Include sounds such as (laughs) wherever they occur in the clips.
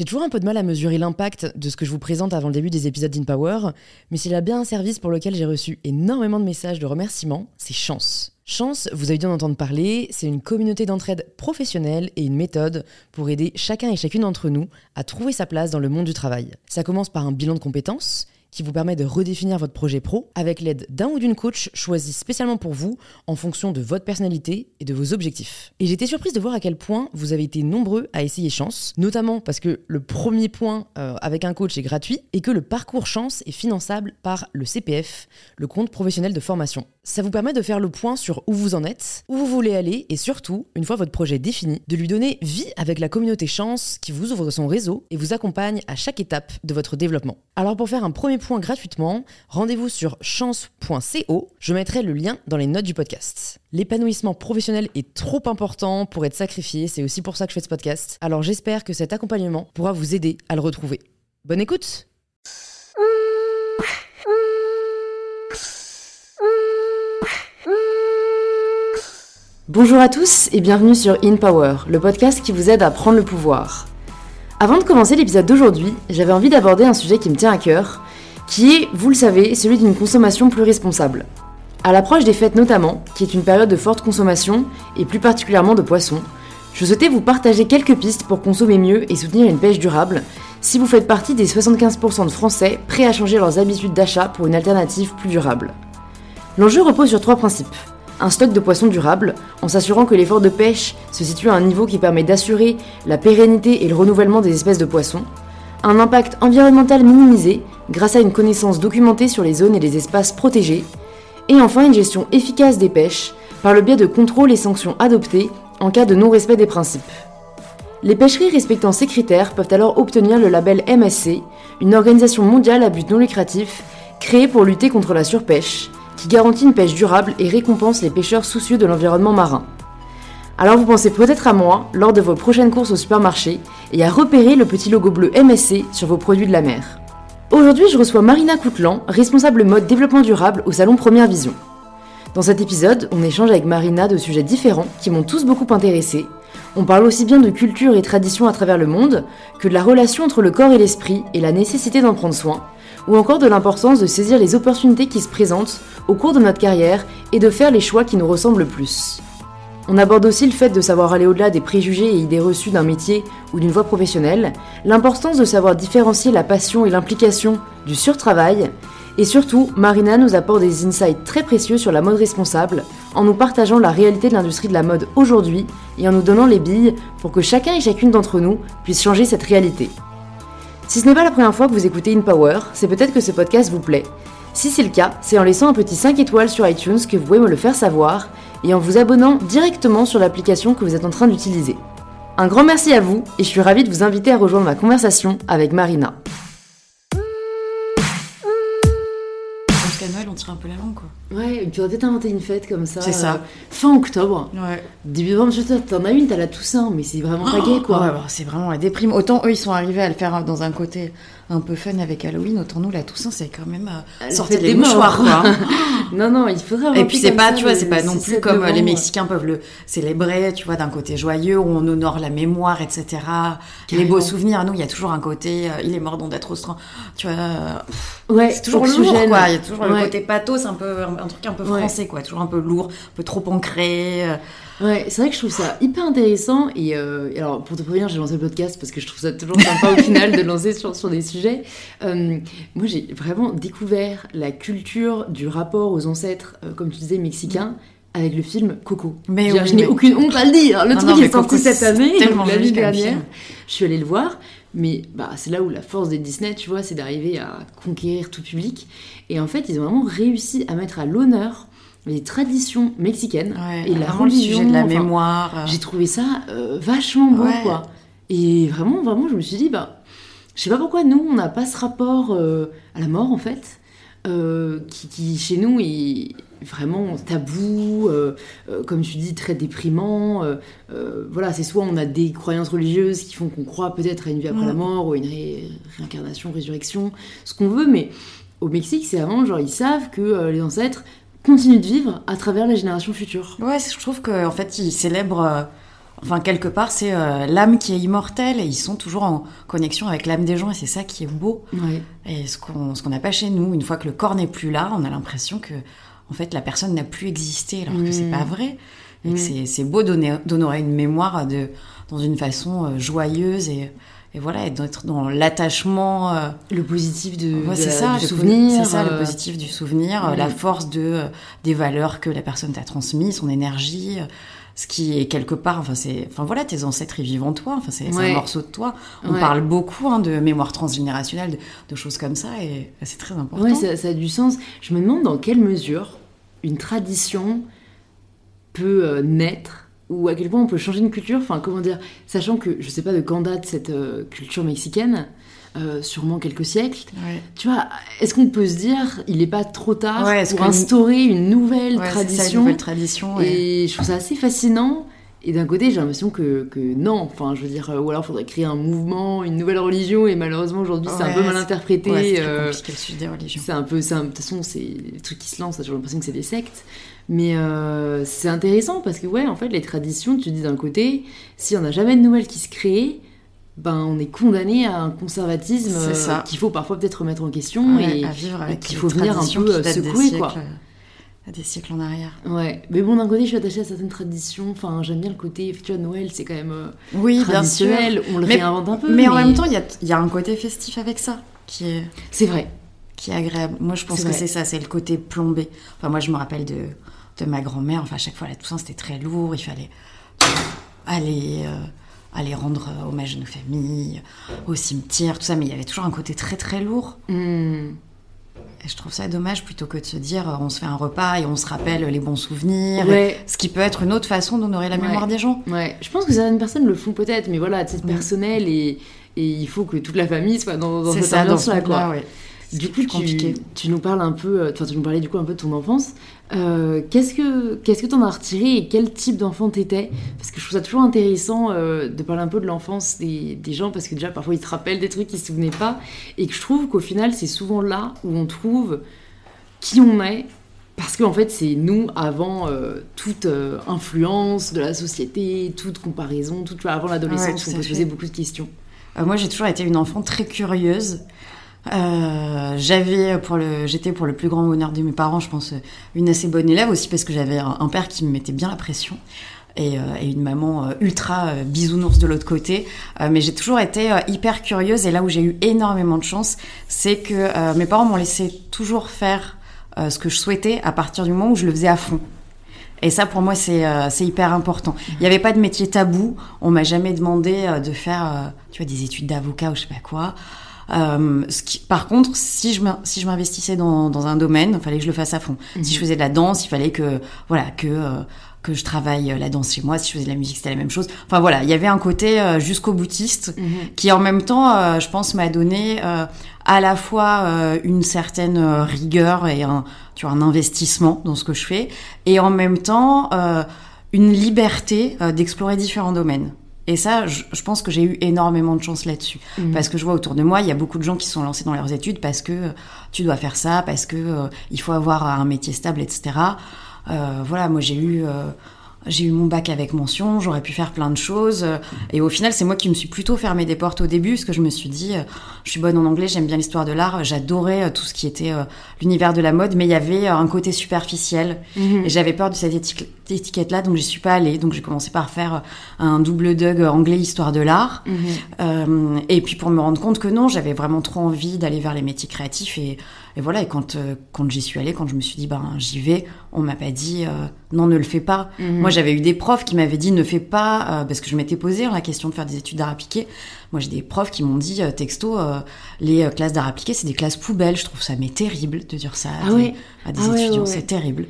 J'ai toujours un peu de mal à mesurer l'impact de ce que je vous présente avant le début des épisodes d'InPower, mais s'il a bien un service pour lequel j'ai reçu énormément de messages de remerciements, c'est Chance. Chance, vous avez dû en entendre parler, c'est une communauté d'entraide professionnelle et une méthode pour aider chacun et chacune d'entre nous à trouver sa place dans le monde du travail. Ça commence par un bilan de compétences qui vous permet de redéfinir votre projet pro avec l'aide d'un ou d'une coach choisi spécialement pour vous en fonction de votre personnalité et de vos objectifs. Et j'étais surprise de voir à quel point vous avez été nombreux à essayer Chance, notamment parce que le premier point euh, avec un coach est gratuit et que le parcours Chance est finançable par le CPF, le compte professionnel de formation. Ça vous permet de faire le point sur où vous en êtes, où vous voulez aller et surtout, une fois votre projet défini, de lui donner vie avec la communauté Chance qui vous ouvre son réseau et vous accompagne à chaque étape de votre développement. Alors pour faire un premier point gratuitement, rendez-vous sur chance.co, je mettrai le lien dans les notes du podcast. L'épanouissement professionnel est trop important pour être sacrifié, c'est aussi pour ça que je fais ce podcast. Alors j'espère que cet accompagnement pourra vous aider à le retrouver. Bonne écoute Bonjour à tous et bienvenue sur In Power, le podcast qui vous aide à prendre le pouvoir. Avant de commencer l'épisode d'aujourd'hui, j'avais envie d'aborder un sujet qui me tient à cœur, qui est, vous le savez, celui d'une consommation plus responsable. À l'approche des fêtes notamment, qui est une période de forte consommation, et plus particulièrement de poissons, je souhaitais vous partager quelques pistes pour consommer mieux et soutenir une pêche durable, si vous faites partie des 75% de Français prêts à changer leurs habitudes d'achat pour une alternative plus durable. L'enjeu repose sur trois principes un stock de poissons durable, en s'assurant que l'effort de pêche se situe à un niveau qui permet d'assurer la pérennité et le renouvellement des espèces de poissons, un impact environnemental minimisé grâce à une connaissance documentée sur les zones et les espaces protégés, et enfin une gestion efficace des pêches par le biais de contrôles et sanctions adoptés en cas de non-respect des principes. Les pêcheries respectant ces critères peuvent alors obtenir le label MSC, une organisation mondiale à but non lucratif créée pour lutter contre la surpêche, qui garantit une pêche durable et récompense les pêcheurs soucieux de l'environnement marin. Alors vous pensez peut-être à moi lors de vos prochaines courses au supermarché et à repérer le petit logo bleu MSC sur vos produits de la mer. Aujourd'hui, je reçois Marina Coutlan, responsable mode développement durable au salon Première Vision. Dans cet épisode, on échange avec Marina de sujets différents qui m'ont tous beaucoup intéressé. On parle aussi bien de culture et tradition à travers le monde que de la relation entre le corps et l'esprit et la nécessité d'en prendre soin, ou encore de l'importance de saisir les opportunités qui se présentent au cours de notre carrière et de faire les choix qui nous ressemblent le plus. On aborde aussi le fait de savoir aller au-delà des préjugés et idées reçues d'un métier ou d'une voie professionnelle, l'importance de savoir différencier la passion et l'implication du surtravail, et surtout, Marina nous apporte des insights très précieux sur la mode responsable, en nous partageant la réalité de l'industrie de la mode aujourd'hui et en nous donnant les billes pour que chacun et chacune d'entre nous puisse changer cette réalité. Si ce n'est pas la première fois que vous écoutez InPower, c'est peut-être que ce podcast vous plaît. Si c'est le cas, c'est en laissant un petit 5 étoiles sur iTunes que vous pouvez me le faire savoir et en vous abonnant directement sur l'application que vous êtes en train d'utiliser. Un grand merci à vous et je suis ravie de vous inviter à rejoindre ma conversation avec Marina. On tire un peu la langue, quoi. Ouais, tu aurais peut-être inventé une fête comme ça. C'est ça. euh, fin octobre. Ouais. Début novembre, t'en as une, t'as la Toussaint, mais c'est vraiment pas gay, quoi. Ouais, bah, c'est vraiment la déprime. Autant eux, ils sont arrivés à le faire dans un côté un peu fun avec Halloween, autant nous, la Toussaint, c'est quand même euh, sortir des mouchoirs, quoi. (laughs) non, non, il faudrait Et puis c'est pas, ça tu vois, c'est pas non plus 7 comme euh, les. Mexicains peuvent le célébrer, tu vois, d'un côté joyeux où on honore la mémoire, etc. Les beaux souvenirs, nous, il y a toujours un côté, euh, il est mort donc d'être tu vois. euh, Ouais, c'est toujours lourd, quoi. Il y a toujours le Ouais. côté pathos, un peu, un, un truc un peu Ouais. français, quoi. Toujours un peu lourd, un peu trop ancré. euh. Ouais, c'est vrai que je trouve ça hyper intéressant. Et, euh, alors, pour te prévenir, j'ai lancé le podcast parce que je trouve ça toujours sympa au final de lancer sur, sur des sujets. Euh, moi, j'ai vraiment découvert la culture du rapport aux ancêtres, euh, comme tu disais, mexicains. Avec le film Coco. Mais oui, je n'ai mais- aucune honte à le dire. Le Non, truc non, est sorti cette année, joli comme dernière. Je suis allée le voir, mais bah, c'est là où la force des Disney, tu vois, c'est d'arriver à conquérir tout public. Et en fait, ils ont vraiment réussi à mettre à l'honneur les traditions mexicaines Ouais, et la le sujet de la religion, enfin, mémoire. euh. J'ai trouvé ça euh, vachement beau, Ouais. quoi. Et vraiment, vraiment, je me suis dit, bah, je sais pas pourquoi nous, on n'a pas ce rapport euh, à la mort, en fait, qui, qui, chez nous est vraiment tabou, euh, euh, comme tu dis, très déprimant. euh, voilà, c'est soit on a des croyances religieuses qui font qu'on croit peut-être à une vie après Mm. la mort, ou à une ré- réincarnation, résurrection, ce qu'on veut, mais au Mexique, c'est vraiment genre, ils savent que les ancêtres continuent de vivre à travers les générations futures. Ouais, je trouve que en fait, ils célèbrent. Enfin, quelque part, c'est euh, l'âme qui est immortelle et ils sont toujours en connexion avec l'âme des gens et c'est ça qui est beau. Et ce qu'on ce qu'on n'a pas chez nous, une fois que le corps n'est plus là, on a l'impression que en fait la personne n'a plus existé alors que c'est Mm. pas vrai. Et Mm. que c'est beau d'honorer une mémoire de dans une façon euh, joyeuse et et voilà et d'être dans l'attachement. euh, Le positif de, Ouais, ça, du souvenir. C'est ça, le euh, positif du souvenir, la force de des valeurs que la personne t'a transmises, son énergie, ce qui est quelque part, enfin c'est, enfin voilà, tes ancêtres ils vivent en toi, enfin c'est Ouais. un morceau de toi. On Ouais. parle beaucoup hein, de mémoire transgénérationnelle, de, de choses comme ça, et c'est très important. Ça, ça a du sens. Je me demande dans quelle mesure une tradition peut euh, naître ou à quel point on peut changer une culture. Enfin, comment dire, sachant que je sais pas de quand date cette euh, culture mexicaine, euh, sûrement quelques siècles. Ouais. Tu vois, est-ce qu'on peut se dire, il n'est pas trop tard Ouais, pour instaurer une nouvelle Ouais, ça, une tradition nouvelle tradition. Et je trouve ça assez fascinant. Et d'un côté, j'ai l'impression que, que non. Enfin, je veux dire, euh, ou alors il faudrait créer un mouvement, une nouvelle religion. Et malheureusement, aujourd'hui, c'est un peu mal interprété. Ouais, c'est euh, compliqué le sujet des religions. c'est un peu. De toute façon, c'est les trucs qui se lancent. J'ai l'impression que c'est des sectes. Mais euh, c'est intéressant parce que, ouais, en fait, les traditions, tu dis d'un côté, si on n'a jamais de nouvelles qui se créent, ben on est condamné à un conservatisme euh, qu'il faut parfois peut-être remettre en question. Ouais, et qu'il faut venir un peu, secouer, quoi. siècles, Des siècles en arrière. Ouais, mais bon, d'un côté, je suis attachée à certaines traditions. Enfin, j'aime bien le côté, tu vois, Noël, c'est quand même euh, Oui, bien sûr. traditionnel. On le Mais- réinvente un peu. Mais en même temps, il y a, il y a un côté festif avec ça, qui est, c'est vrai. qui est agréable. Moi, je pense que c'est ça, c'est le côté plombé. Enfin, moi, je me rappelle de, de ma grand-mère. Enfin, à chaque fois, la Toussaint, c'était très lourd. Il fallait aller, euh, aller rendre hommage à nos familles, au cimetière, tout ça. Mais il y avait toujours un côté très, très lourd. Hmm. Je trouve ça dommage plutôt que de se dire, euh, on se fait un repas et on se rappelle les bons souvenirs. Ouais. Ce qui peut être une autre façon d'honorer la Ouais. mémoire des gens. Ouais, je pense que certaines personnes le font peut-être, mais voilà, titre Mm. personnel et, et il faut que toute la famille soit dans, dans C'est cette ambiance-là. Du coup, tu, nous parles un peu, euh, enfin, tu nous parlais du coup un peu de ton enfance. Euh, qu'est-ce que qu'est-ce que t'en as retiré et quel type d'enfant t'étais? Parce que je trouve ça toujours intéressant euh, de parler un peu de l'enfance des, des gens parce que déjà parfois ils te rappellent des trucs qu'ils se souvenaient pas et que je trouve qu'au final c'est souvent là où on trouve qui on est parce qu'en fait c'est nous avant euh, toute influence de la société, toute comparaison, toute avant l'adolescence on peut se poser beaucoup de questions. Moi, j'ai toujours été une enfant très curieuse. Euh, j'avais pour le, j'étais pour le plus grand bonheur de mes parents, je pense, une assez bonne élève aussi parce que j'avais un, un père qui me mettait bien la pression et, euh, et une maman euh, ultra euh, bisounours de l'autre côté. Mais j'ai toujours été hyper curieuse et là où j'ai eu énormément de chance, c'est que mes parents m'ont laissé toujours faire ce que je souhaitais à partir du moment où je le faisais à fond. Et ça, pour moi, c'est hyper important. Il n'y avait pas de métier tabou. On m'a jamais demandé de faire, tu vois, des études d'avocat ou je sais pas quoi. Euh, ce qui, par contre, si je m'in- si je m'investissais dans, dans un domaine, il fallait que je le fasse à fond. Si je faisais de la danse, il fallait que voilà que euh, que je travaille euh, la danse chez moi. Si je faisais de la musique, c'était la même chose. Enfin voilà, il y avait un côté euh, jusqu'au boutiste qui en même temps, euh, je pense, m'a donné euh, à la fois euh, une certaine rigueur et un, tu vois, un investissement dans ce que je fais, et en même temps euh, une liberté euh, d'explorer différents domaines. Et ça, je, je pense que j'ai eu énormément de chance là-dessus. Mhm. Parce que je vois autour de moi, il y a beaucoup de gens qui sont lancés dans leurs études parce que euh, tu dois faire ça, parce que euh, il faut avoir un métier stable, etc. Euh, voilà, moi j'ai eu, j'ai eu mon bac avec mention, j'aurais pu faire plein de choses. euh, et au final, c'est moi qui me suis plutôt fermé des portes au début, parce que je me suis dit, euh, je suis bonne en anglais, j'aime bien l'histoire de l'art, j'adorais euh, tout ce qui était l'univers de la mode, mais il y avait un côté superficiel. Mhm. Et j'avais peur de cette éti- étiquette-là, donc j'y suis pas allée. Donc j'ai commencé par faire un double Doug anglais histoire de l'art. Mhm. Euh, et puis pour me rendre compte que non, j'avais vraiment trop envie d'aller vers les métiers créatifs. Et, et voilà, et quand, quand j'y suis allée, quand je me suis dit, ben j'y vais, on m'a pas dit, euh, non, ne le fais pas. Mhm. Moi j'avais eu des profs qui m'avaient dit, ne fais pas, euh, parce que je m'étais posé la question de faire des études d'art appliqué. Moi j'ai des profs qui m'ont dit, euh, texto, euh, les euh, classes d'art appliqué, c'est des classes poubelles. Je trouve ça mais terrible de dire ça à Ah ouais. à des Ah étudiants, ouais, ouais. c'est terrible.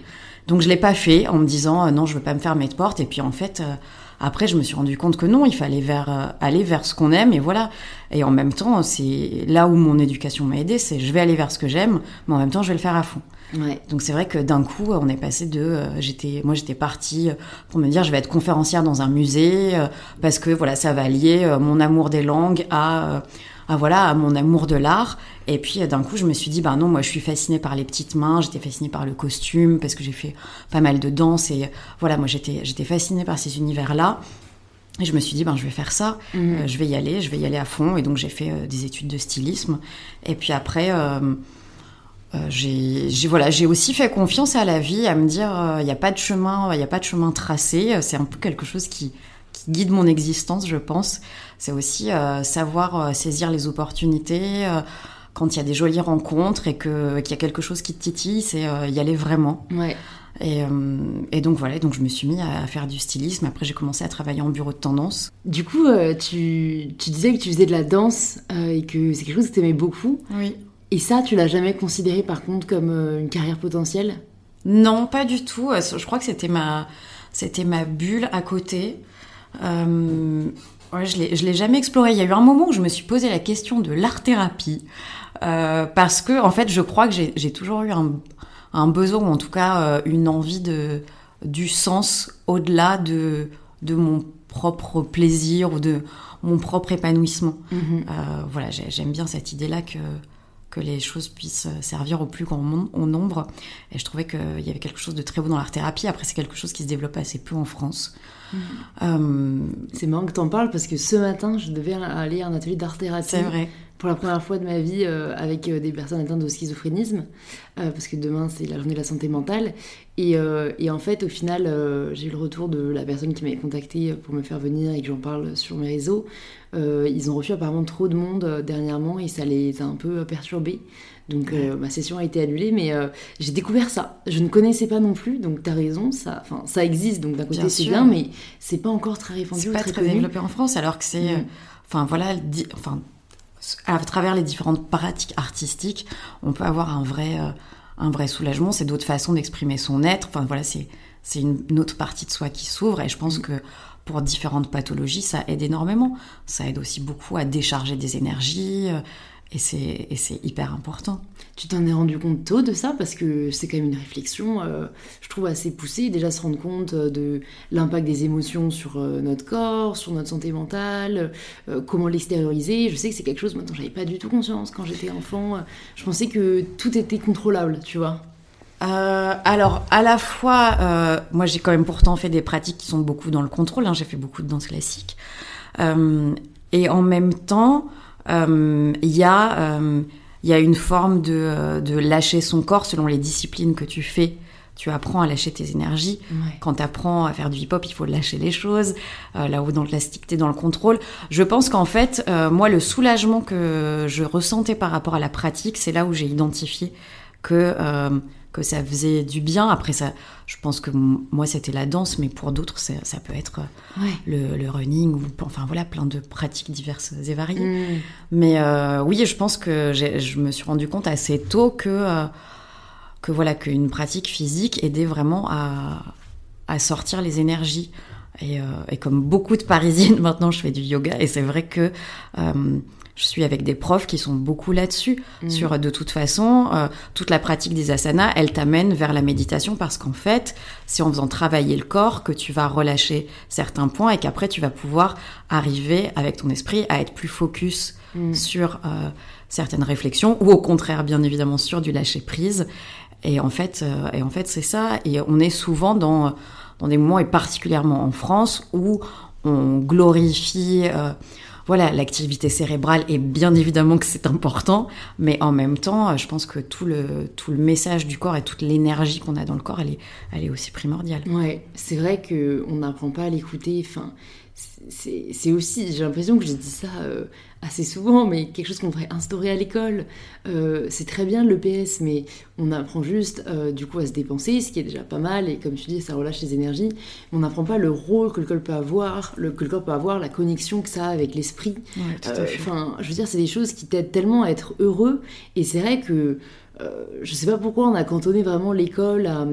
Donc je l'ai pas fait en me disant euh, non, je veux pas me fermer de porte. Et puis en fait, euh, après, je me suis rendu compte que non, il fallait vers, euh, aller vers ce qu'on aime et voilà. Et en même temps, c'est là où mon éducation m'a aidé, c'est je vais aller vers ce que j'aime, mais en même temps, je vais le faire à fond. Ouais. Donc c'est vrai que d'un coup, on est passé de, euh, j'étais, moi j'étais partie euh, pour me dire je vais être conférencière dans un musée euh, parce que voilà, ça va lier euh, mon amour des langues à euh, à voilà à mon amour de l'art et puis euh, d'un coup je me suis dit bah non moi je suis fascinée par les petites mains j'étais fascinée par le costume parce que j'ai fait pas mal de danse et euh, voilà moi j'étais j'étais fascinée par ces univers là Et je me suis dit, ben, je vais faire ça, Mhm. euh, je vais y aller, je vais y aller à fond. Et donc, j'ai fait euh, des études de stylisme. Et puis après, euh, j'ai voilà, j'ai aussi fait confiance à la vie, à me dire, il n'y a pas de chemin, il n'y a pas de chemin tracé. C'est un peu quelque chose qui, qui guide mon existence, je pense. C'est aussi euh, savoir euh, saisir les opportunités. euh, quand il y a des jolies rencontres et qu'il y a quelque chose qui te titille, c'est y aller vraiment. Ouais. Et, et donc voilà, donc je me suis mis à faire du stylisme. Après, j'ai commencé à travailler en bureau de tendance. Du coup, tu, tu disais que tu faisais de la danse et que c'est quelque chose que tu aimais beaucoup. Oui. Et ça, tu l'as jamais considéré par contre comme une carrière potentielle? Non, pas du tout. Je crois que c'était ma, c'était ma bulle à côté. Euh, ouais, je je l'ai jamais exploré. Il y a eu un moment où je me suis posé la question de l'art-thérapie. Euh, parce que, en fait, je crois que j'ai, toujours eu un, un besoin, ou en tout cas euh, une envie de, du sens au-delà de, de mon propre plaisir ou de mon propre épanouissement. Mhm. Euh, voilà, j'ai- j'aime bien cette idée-là que, que les choses puissent servir au plus grand nombre. Et je trouvais qu'il y avait quelque chose de très beau dans l'art-thérapie. Après, c'est quelque chose qui se développe assez peu en France. Euh, C'est marrant que t'en parles parce que ce matin, je devais aller à un atelier d'art-thérapie. c'est vrai. Pour la première fois de ma vie euh, avec euh, des personnes atteintes de schizophrénisme. parce que demain, c'est la journée de la santé mentale. Et, et en fait, au final, j'ai eu le retour de la personne qui m'avait contacté pour me faire venir et que j'en parle sur mes réseaux. Ils ont reçu apparemment trop de monde dernièrement et ça les a un peu perturbés. Donc euh, ma session a été annulée, mais euh, j'ai découvert ça. Je ne connaissais pas non plus, donc t'as raison, ça, existe, donc d'un côté c'est bien, mais c'est pas encore très répandu C'est pas très développé en France, alors que c'est. Mm. euh, Enfin, voilà, enfin, à travers les différentes pratiques artistiques, on peut avoir un vrai, un vrai soulagement. C'est d'autres façons d'exprimer son être. Enfin, voilà, c'est c'est une, une autre partie de soi qui s'ouvre. Et je pense Mm. que pour différentes pathologies, ça aide énormément. Ça aide aussi beaucoup à décharger des énergies. Et c'est hyper important. Tu t'en es rendu compte tôt de ça? Parce que c'est quand même une réflexion, euh, je trouve assez poussée, déjà se rendre compte euh, de l'impact des émotions sur euh, notre corps, sur notre santé mentale, comment l'extérioriser. Je sais que c'est quelque chose dont j'avais pas du tout conscience quand j'étais enfant. Je pensais que tout était contrôlable, tu vois. Alors, à la fois, moi j'ai quand même pourtant fait des pratiques qui sont beaucoup dans le contrôle, hein, j'ai fait beaucoup de danse classique. Et en même temps, il y, a, euh, il y a une forme de, euh, de lâcher son corps selon les disciplines que tu fais. Tu apprends à lâcher tes énergies. Ouais. Quand tu apprends à faire du hip-hop, il faut lâcher les choses. Euh, là où dans le classique, t'es dans le contrôle. Je pense qu'en fait, euh, moi, le soulagement que je ressentais par rapport à la pratique, c'est là où j'ai identifié que, euh, que ça faisait du bien. Après, ça, je pense que moi, c'était la danse, mais pour d'autres, ça, ça peut être euh, Ouais. le, le running ou enfin voilà, plein de pratiques diverses et variées. Mm. Mais euh, oui, je pense que je me suis rendu compte assez tôt que, euh, que voilà qu'une pratique physique aidait vraiment à, à sortir les énergies. Et, euh, et comme beaucoup de Parisiennes, (laughs) maintenant, je fais du yoga. Et c'est vrai que je suis avec des profs qui sont beaucoup là-dessus. Mm. Sur de toute façon, euh, toute la pratique des asanas, elle t'amène vers la méditation parce qu'en fait, c'est en faisant travailler le corps que tu vas relâcher certains points et qu'après tu vas pouvoir arriver avec ton esprit à être plus focus Mm. sur euh, certaines réflexions ou au contraire, bien évidemment, sur du lâcher prise. Et en fait, euh, et en fait, c'est ça. Et on est souvent dans dans des moments et particulièrement en France où on glorifie. euh, voilà, l'activité cérébrale et bien évidemment que c'est important, mais en même temps, euh, je pense que tout le, tout le message du corps et toute l'énergie qu'on a dans le corps, elle est, elle est aussi primordiale. Ouais, c'est vrai que on n'apprend pas à l'écouter. Enfin, c'est c'est aussi, j'ai l'impression que j'ai dit ça euh, assez souvent, mais quelque chose qu'on devrait instaurer à l'école. Euh, c'est très bien l'EPS, mais on apprend juste euh, du coup à se dépenser, ce qui est déjà pas mal, et comme tu dis, ça relâche les énergies. Mais on n'apprend pas le rôle que le corps peut avoir, le, que le corps peut avoir, la connexion que ça a avec l'esprit. Euh, Enfin, je veux dire, c'est des choses qui t'aident tellement à être heureux. Et c'est vrai que je sais pas pourquoi on a cantonné vraiment l'école à,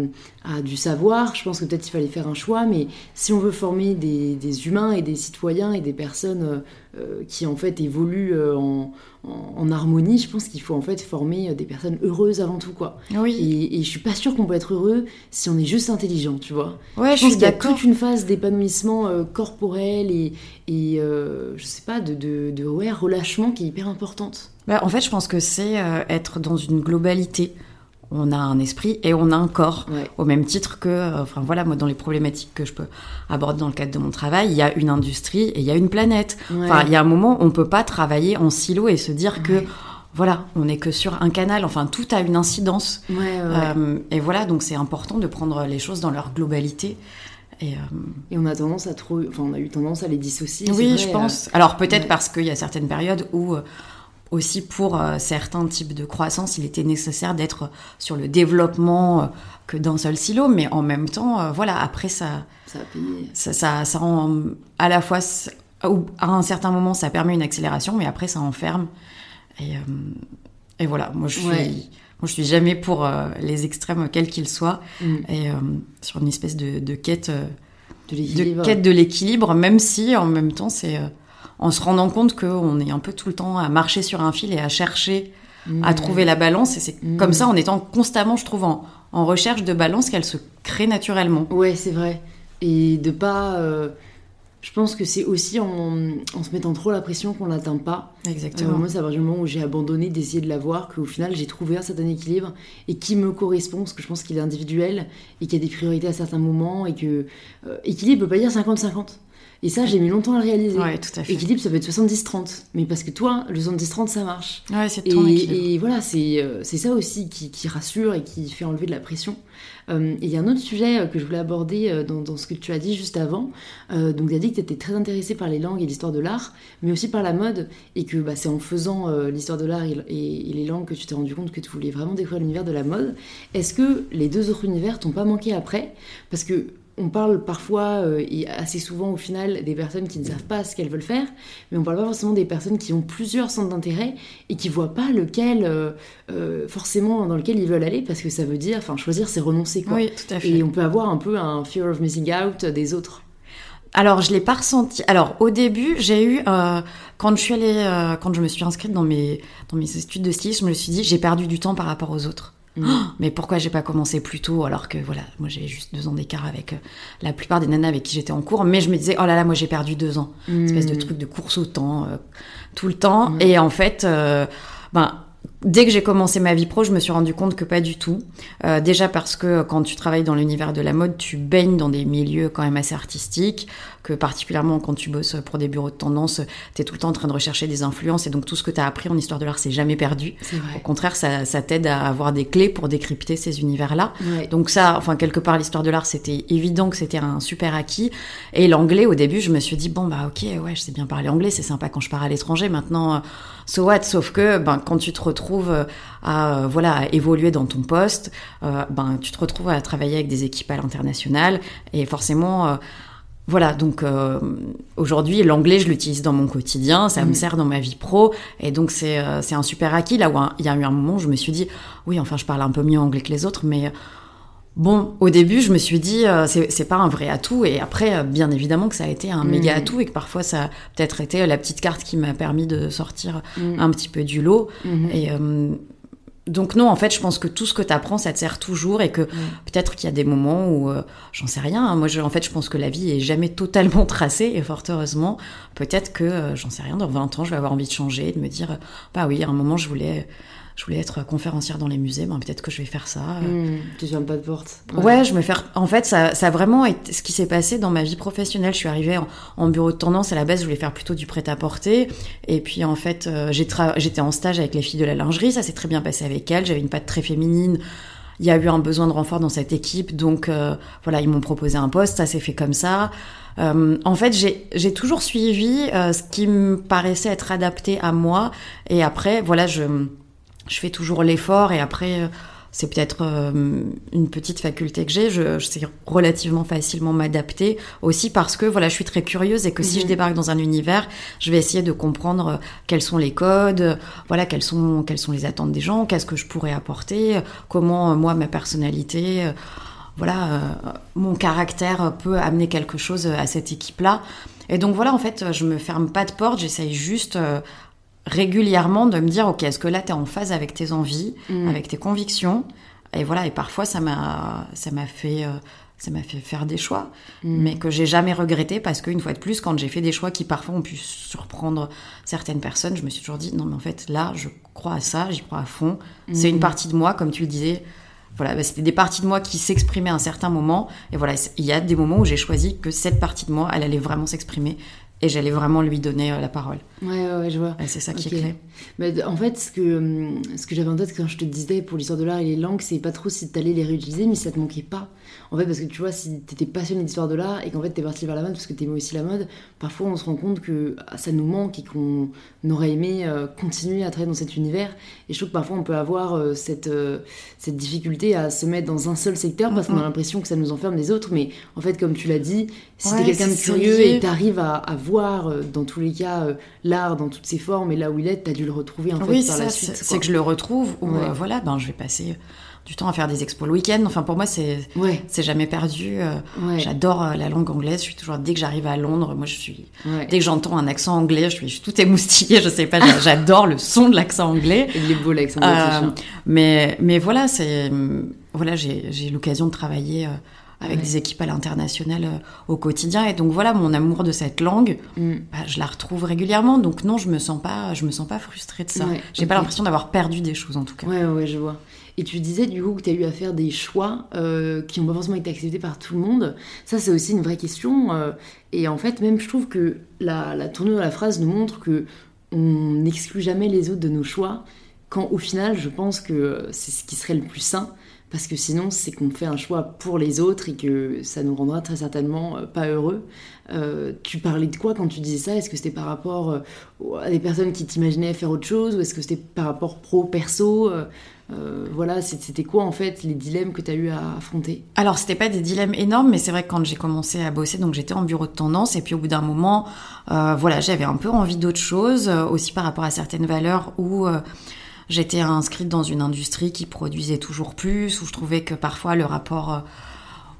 à du savoir. Je pense que peut-être il fallait faire un choix, mais si on veut former des, des humains et des citoyens et des personnes euh, euh, qui en fait évoluent euh, en, en- en harmonie, je pense qu'il faut en fait former des personnes heureuses avant tout, quoi. Oui, Et, et je suis pas sûre qu'on peut être heureux si on est juste intelligent, tu vois. ouais, Je pense qu'il y a toute une phase d'épanouissement euh, corporel et, et euh, je sais pas, de, de, de ouais, relâchement qui est hyper importante. Bah, en fait, je pense que c'est être dans une globalité. On a un esprit et on a un corps. Ouais. Au même titre que, euh, enfin voilà, moi dans les problématiques que je peux aborder dans le cadre de mon travail, il y a une industrie et il y a une planète. Ouais. Enfin, il y a un moment, on peut pas travailler en silo et se dire que, voilà, on n'est que sur un canal. Enfin, tout a une incidence. Euh, et voilà, donc c'est important de prendre les choses dans leur globalité. Et, euh, Et on a tendance à trop. Enfin, on a eu tendance à les dissocier. oui, vrai, je euh, pense. Alors peut-être ouais. parce qu'il y a certaines périodes où aussi pour euh, certains types de croissance, il était nécessaire d'être sur le développement euh, que d'un seul silo, mais en même temps, euh, voilà, après ça, Ça ça, ça, ça rend à la fois, à un certain moment, ça permet une accélération, mais après ça enferme. Et, et voilà, moi je suis, Ouais. moi je suis jamais pour les extrêmes quels qu'ils soient, Mm. et sur une espèce de, de quête. De de l'équilibre. quête de l'équilibre, même si en même temps c'est en se rendant compte qu'on est un peu tout le temps à marcher sur un fil et à chercher à Ouais. trouver la balance. Et c'est Mm. comme ça, en étant constamment, je trouve, en, en recherche de balance, qu'elle se crée naturellement. Ouais, c'est vrai. Et de pas. euh, Je pense que c'est aussi en, en se mettant trop la pression qu'on l'atteint pas. Euh, Exactement. moi, c'est à partir du moment où j'ai abandonné d'essayer de l'avoir qu'au final, j'ai trouvé un certain équilibre et qui me correspond, parce que je pense qu'il est individuel et qu'il y a des priorités à certains moments et que. euh, équilibre veut pas dire 50-50. Et ça, j'ai mis longtemps à le réaliser. ouais, tout à fait. Équilibre, ça peut être 70-30. Mais parce que toi, le 70-30, ça marche. Ouais, c'est Et, ton équilibre. et voilà, c'est euh, ça aussi qui, qui rassure et qui fait enlever de la pression. Euh, et il y a un autre sujet euh, que je voulais aborder euh, dans, dans ce que tu as dit juste avant. Euh, donc, tu as dit que tu étais très intéressée par les langues et l'histoire de l'art, mais aussi par la mode, et que bah, c'est en faisant euh, l'histoire de l'art et, et- et les langues que tu t'es rendu compte que tu voulais vraiment découvrir l'univers de la mode. Est-ce que les deux autres univers t'ont pas manqué après? Parce que on parle parfois euh, et assez souvent au final des personnes qui ne savent pas ce qu'elles veulent faire, mais on parle pas forcément des personnes qui ont plusieurs centres d'intérêt et qui voient pas lequel euh, forcément dans lequel ils veulent aller parce que ça veut dire, enfin choisir c'est renoncer quoi. Oui, tout à fait. Et on peut avoir un peu un fear of missing out des autres. Alors, je l'ai pas ressenti. Alors, au début, j'ai eu euh, quand je suis allée, euh, quand je me suis inscrite dans mes dans mes études de stylisme, je me suis dit j'ai perdu du temps par rapport aux autres. Mm. Mais pourquoi j'ai pas commencé plus tôt alors que voilà, moi j'avais juste deux ans d'écart avec euh, la plupart des nanas avec qui j'étais en cours, mais je me disais oh là là, moi j'ai perdu deux ans, espèce de truc de course au temps tout le temps. Mm. Et en fait, ben dès que j'ai commencé ma vie pro, je me suis rendu compte que pas du tout. Euh, déjà parce que quand tu travailles dans l'univers de la mode, tu baignes dans des milieux quand même assez artistiques, que particulièrement quand tu bosses pour des bureaux de tendance, tu es tout le temps en train de rechercher des influences et donc tout ce que tu as appris en histoire de l'art, c'est jamais perdu. Au contraire, ça, ça t'aide à avoir des clés pour décrypter ces univers-là. Ouais. Donc ça, enfin quelque part, l'histoire de l'art, c'était évident que c'était un super acquis. Et l'anglais, au début, je me suis dit bon bah ok, ouais, je sais bien parler anglais, c'est sympa quand je pars à l'étranger. Maintenant, so what? Sauf que ben quand tu te retrouves euh, à euh, voilà à évoluer dans ton poste, euh, ben tu te retrouves à travailler avec des équipes à l'international et forcément. euh, voilà, donc euh, aujourd'hui, l'anglais, je l'utilise dans mon quotidien, ça me Mhm. sert dans ma vie pro, et donc c'est un super acquis. Là où il y a eu un moment où je me suis dit, oui, enfin, je parle un peu mieux anglais que les autres, mais bon, au début, je me suis dit, euh, c'est pas un vrai atout, et après, euh, bien évidemment que ça a été un méga atout, et que parfois, ça a peut-être été la petite carte qui m'a permis de sortir Mm. un petit peu du lot. Mhm. Et euh, donc non, en fait, je pense que tout ce que tu apprends, ça te sert toujours et que peut-être qu'il y a des moments où, j'en sais rien, hein, moi, je, en fait, je pense que la vie est jamais totalement (laughs) tracée et fort heureusement, peut-être que, j'en sais rien, dans 20 ans, je vais avoir envie de changer, de me dire, bah oui, à un moment, je voulais, je voulais être conférencière dans les musées, ben, peut-être que je vais faire ça. euh, Mm. Tu fermes pas de porte. Ouais, je me fais. En fait, ça, ça a vraiment été ce qui s'est passé dans ma vie professionnelle. Je suis arrivée en, en bureau de tendance. À la base, je voulais faire plutôt du prêt-à-porter. Et puis, en fait, euh, j'ai tra- j'étais en stage avec les filles de la lingerie. Ça s'est très bien passé avec elles. J'avais une patte très féminine. Il y a eu un besoin de renfort dans cette équipe. Donc, euh, voilà, ils m'ont proposé un poste. Ça s'est fait comme ça. Euh, en fait, j'ai j'ai toujours suivi euh, ce qui me paraissait être adapté à moi. Et après, voilà, je, je fais toujours l'effort. Et après, euh, c'est peut-être euh, une petite faculté que j'ai. Je, je sais relativement facilement m'adapter aussi parce que voilà, je suis très curieuse et que si Mhm. je débarque dans un univers, je vais essayer de comprendre euh, quels sont les codes, voilà, quelles sont quelles sont les attentes des gens, qu'est-ce que je pourrais apporter, comment moi ma personnalité, euh, voilà, euh, mon caractère peut amener quelque chose à cette équipe-là. Et donc voilà, en fait, je me ferme pas de porte, j'essaye juste régulièrement de me dire, ok, est-ce que là, tu es en phase avec tes envies, Mm. avec tes convictions? Et voilà, et parfois, ça m'a ça m'a fait... euh, ça m'a fait faire des choix, Mm. mais que j'ai jamais regretté parce qu'une fois de plus, quand j'ai fait des choix qui parfois ont pu surprendre certaines personnes, je me suis toujours dit non, mais en fait là, je crois à ça, j'y crois à fond. C'est une partie de moi, comme tu le disais, voilà, bah, c'était des parties de moi qui s'exprimaient à un certain moment. Et voilà, il y a des moments où j'ai choisi que cette partie de moi, elle allait vraiment s'exprimer et j'allais vraiment lui donner euh, la parole. Ouais, ouais, je vois. c'est ça qui est clé. Mais en fait, ce que, hum, ce que j'avais en tête quand je te disais pour l'histoire de l'art et les langues, c'est pas trop si t'allais les réutiliser, mais si ça te manquait pas. En fait, parce que tu vois, si t'étais passionné d'histoire de l'art et qu'en fait t'es parti vers la mode parce que t'aimais aussi la mode, parfois on se rend compte que ah, ça nous manque et qu'on aurait aimé euh, continuer à travailler dans cet univers. Et je trouve que parfois on peut avoir euh, cette, cette difficulté à se mettre dans un seul secteur parce qu'on a l'impression que ça nous enferme des autres. Mais en fait, comme tu l'as dit, si t'es quelqu'un de curieux et t'arrives à, à voir dans tous les cas l'art dans toutes ses formes et là où il est, t'as dû le retrouver en fait par la suite. C'est que je le retrouve ou voilà, ben, je vais passer du temps à faire des expos le week-end. Enfin, pour moi, c'est c'est jamais perdu. Euh, j'adore euh, la langue anglaise. Je suis toujours dès que j'arrive à Londres, moi, je suis dès que j'entends un accent anglais, je suis, je suis tout émoustillée. Je sais pas, j'adore le son de l'accent anglais. (laughs) Il est beau l'accent anglais. Euh, mais mais voilà, c'est voilà, j'ai l'occasion de travailler. Avec des équipes à l'international au quotidien et donc voilà mon amour de cette langue mm. bah, je la retrouve régulièrement donc non je me sens pas je me sens pas frustrée de ça j'ai pas l'impression d'avoir perdu des choses en tout cas ouais ouais je vois et tu disais du coup que tu as eu à faire des choix euh, qui n'ont pas forcément été acceptés par tout le monde. Ça, c'est aussi une vraie question. Euh, et en fait, même je trouve que la, la tournure de la phrase nous montre que on n'exclut jamais les autres de nos choix, quand au final, je pense que c'est ce qui serait le plus sain. Parce que sinon, c'est qu'on fait un choix pour les autres et que ça nous rendra très certainement euh, pas heureux. tu parlais de quoi quand tu disais ça? Est-ce que c'était par rapport à des personnes qui t'imaginaient faire autre chose ou est-ce que c'était par rapport pro-perso euh, voilà, c'était quoi en fait les dilemmes que tu as eu à affronter? Alors, c'était pas des dilemmes énormes, mais c'est vrai que quand j'ai commencé à bosser, donc j'étais en bureau de tendance, et puis au bout d'un moment, euh, voilà, j'avais un peu envie d'autre chose, euh, aussi par rapport à certaines valeurs où j'étais inscrite dans une industrie qui produisait toujours plus, où je trouvais que parfois le rapport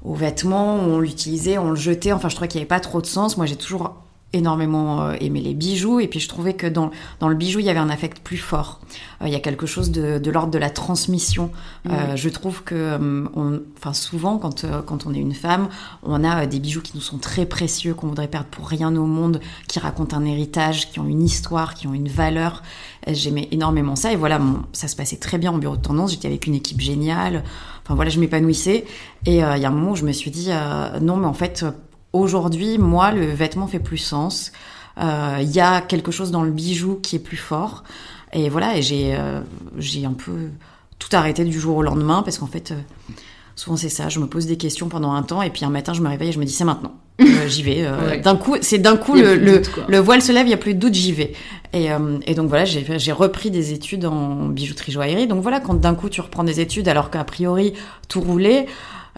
aux vêtements, on l'utilisait, on le jetait, enfin je trouvais qu'il n'y avait pas trop de sens. Moi j'ai toujours énormément euh, aimé les bijoux. Et puis je trouvais que dans, dans le bijou il y avait un affect plus fort. Euh, il y a quelque chose de, de l'ordre de la transmission. Euh, je trouve que on, enfin souvent quand, quand on est une femme on a des bijoux qui nous sont très précieux qu'on voudrait perdre pour rien au monde qui racontent un héritage qui ont une histoire qui ont une valeur. J'aimais énormément ça. Et voilà ça se passait très bien en bureau de tendance. J'étais avec une équipe géniale. Enfin voilà je m'épanouissais. Et il y a un moment où je me suis dit non mais en fait Aujourd'hui, moi, le vêtement fait plus sens. Il euh, y a quelque chose dans le bijou qui est plus fort. Et voilà, et j'ai euh, j'ai un peu tout arrêté du jour au lendemain parce qu'en fait, euh, souvent c'est ça. Je me pose des questions pendant un temps et puis un matin, je me réveille et je me dis c'est maintenant. (laughs) j'y vais. D'un coup, c'est d'un coup le, le, le, voile se lève, il y a plus de doute, j'y vais. Et, et, donc voilà, j'ai repris des études en bijouterie joaillerie. Donc voilà, quand d'un coup tu reprends des études alors qu'a priori tout roulait.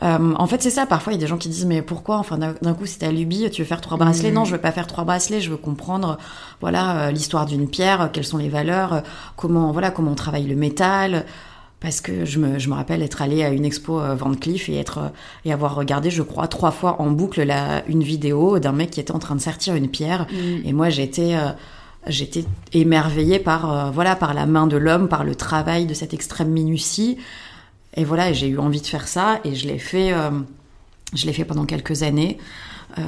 Euh, en fait, c'est ça. Parfois, il y a des gens qui disent mais pourquoi Enfin, d'un coup, c'est ta lubie. Tu veux faire trois bracelets? Non, je veux pas faire trois bracelets. Je veux comprendre, voilà, euh, l'histoire d'une pierre, quelles sont les valeurs, euh, comment, voilà, comment on travaille le métal. Parce que je me, je me rappelle être allée à une expo Van Cleef et être et avoir regardé, je crois, trois fois en boucle la, une vidéo d'un mec qui était en train de sertir une pierre. Mm. Et moi, j'étais j'étais émerveillée par voilà par la main de l'homme, par le travail de cette extrême minutie. Et voilà, j'ai eu envie de faire ça et je l'ai fait, euh, je l'ai fait pendant quelques années. Euh,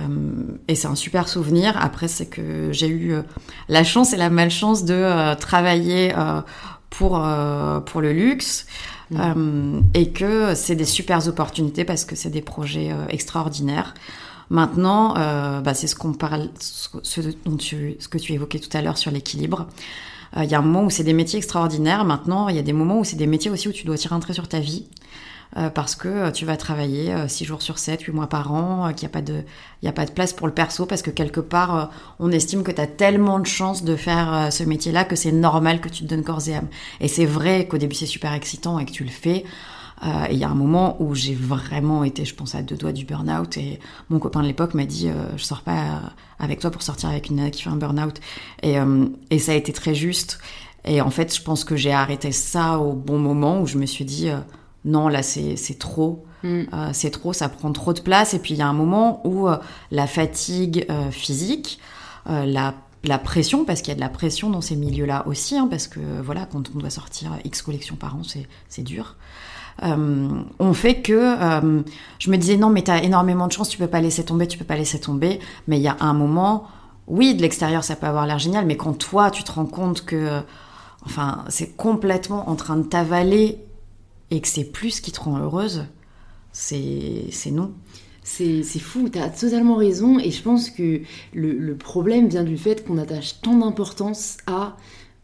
et c'est un super souvenir. Après, c'est que j'ai eu euh, la chance et la malchance de travailler pour, pour le luxe. Mmh. et que c'est des super opportunités parce que c'est des projets extraordinaires. Maintenant, bah, c'est ce qu'on parle, ce, dont tu, ce que tu évoquais tout à l'heure sur l'équilibre. Il euh, y a un moment où c'est des métiers extraordinaires. Maintenant, il y a des moments où c'est des métiers aussi où tu dois tirer un trait sur ta vie. Euh, parce que euh, tu vas travailler 6 jours sur 7, 8 mois par an, qu'il n'y a, pas de, il a pas de place pour le perso, parce que quelque part, on estime que tu as tellement de chance de faire ce métier-là que c'est normal que tu te donnes corps et âme. Et c'est vrai qu'au début, c'est super excitant et que tu le fais. Euh, il y a un moment où j'ai vraiment été, je pense, à deux doigts du burn-out. Et mon copain de l'époque m'a dit euh, Je sors pas avec toi pour sortir avec une nana qui fait un burn-out. Et, euh, et ça a été très juste. Et en fait, je pense que j'ai arrêté ça au bon moment où je me suis dit Non, là, c'est trop. Mm. c'est trop, ça prend trop de place. Et puis, il y a un moment où la fatigue physique, la la pression, parce qu'il y a de la pression dans ces milieux-là aussi, hein, parce que voilà, quand on doit sortir X collections par an, c'est dur. Euh, on fait que euh, je me disais non mais t'as énormément de chance, tu peux pas laisser tomber, tu peux pas laisser tomber. Mais il y a un moment, oui, de l'extérieur ça peut avoir l'air génial, mais quand toi tu te rends compte que, enfin, c'est complètement en train de t'avaler et que c'est plus ce qui te rend heureuse, c'est non. C'est fou, tu as totalement raison et je pense que le problème vient du fait qu'on attache tant d'importance à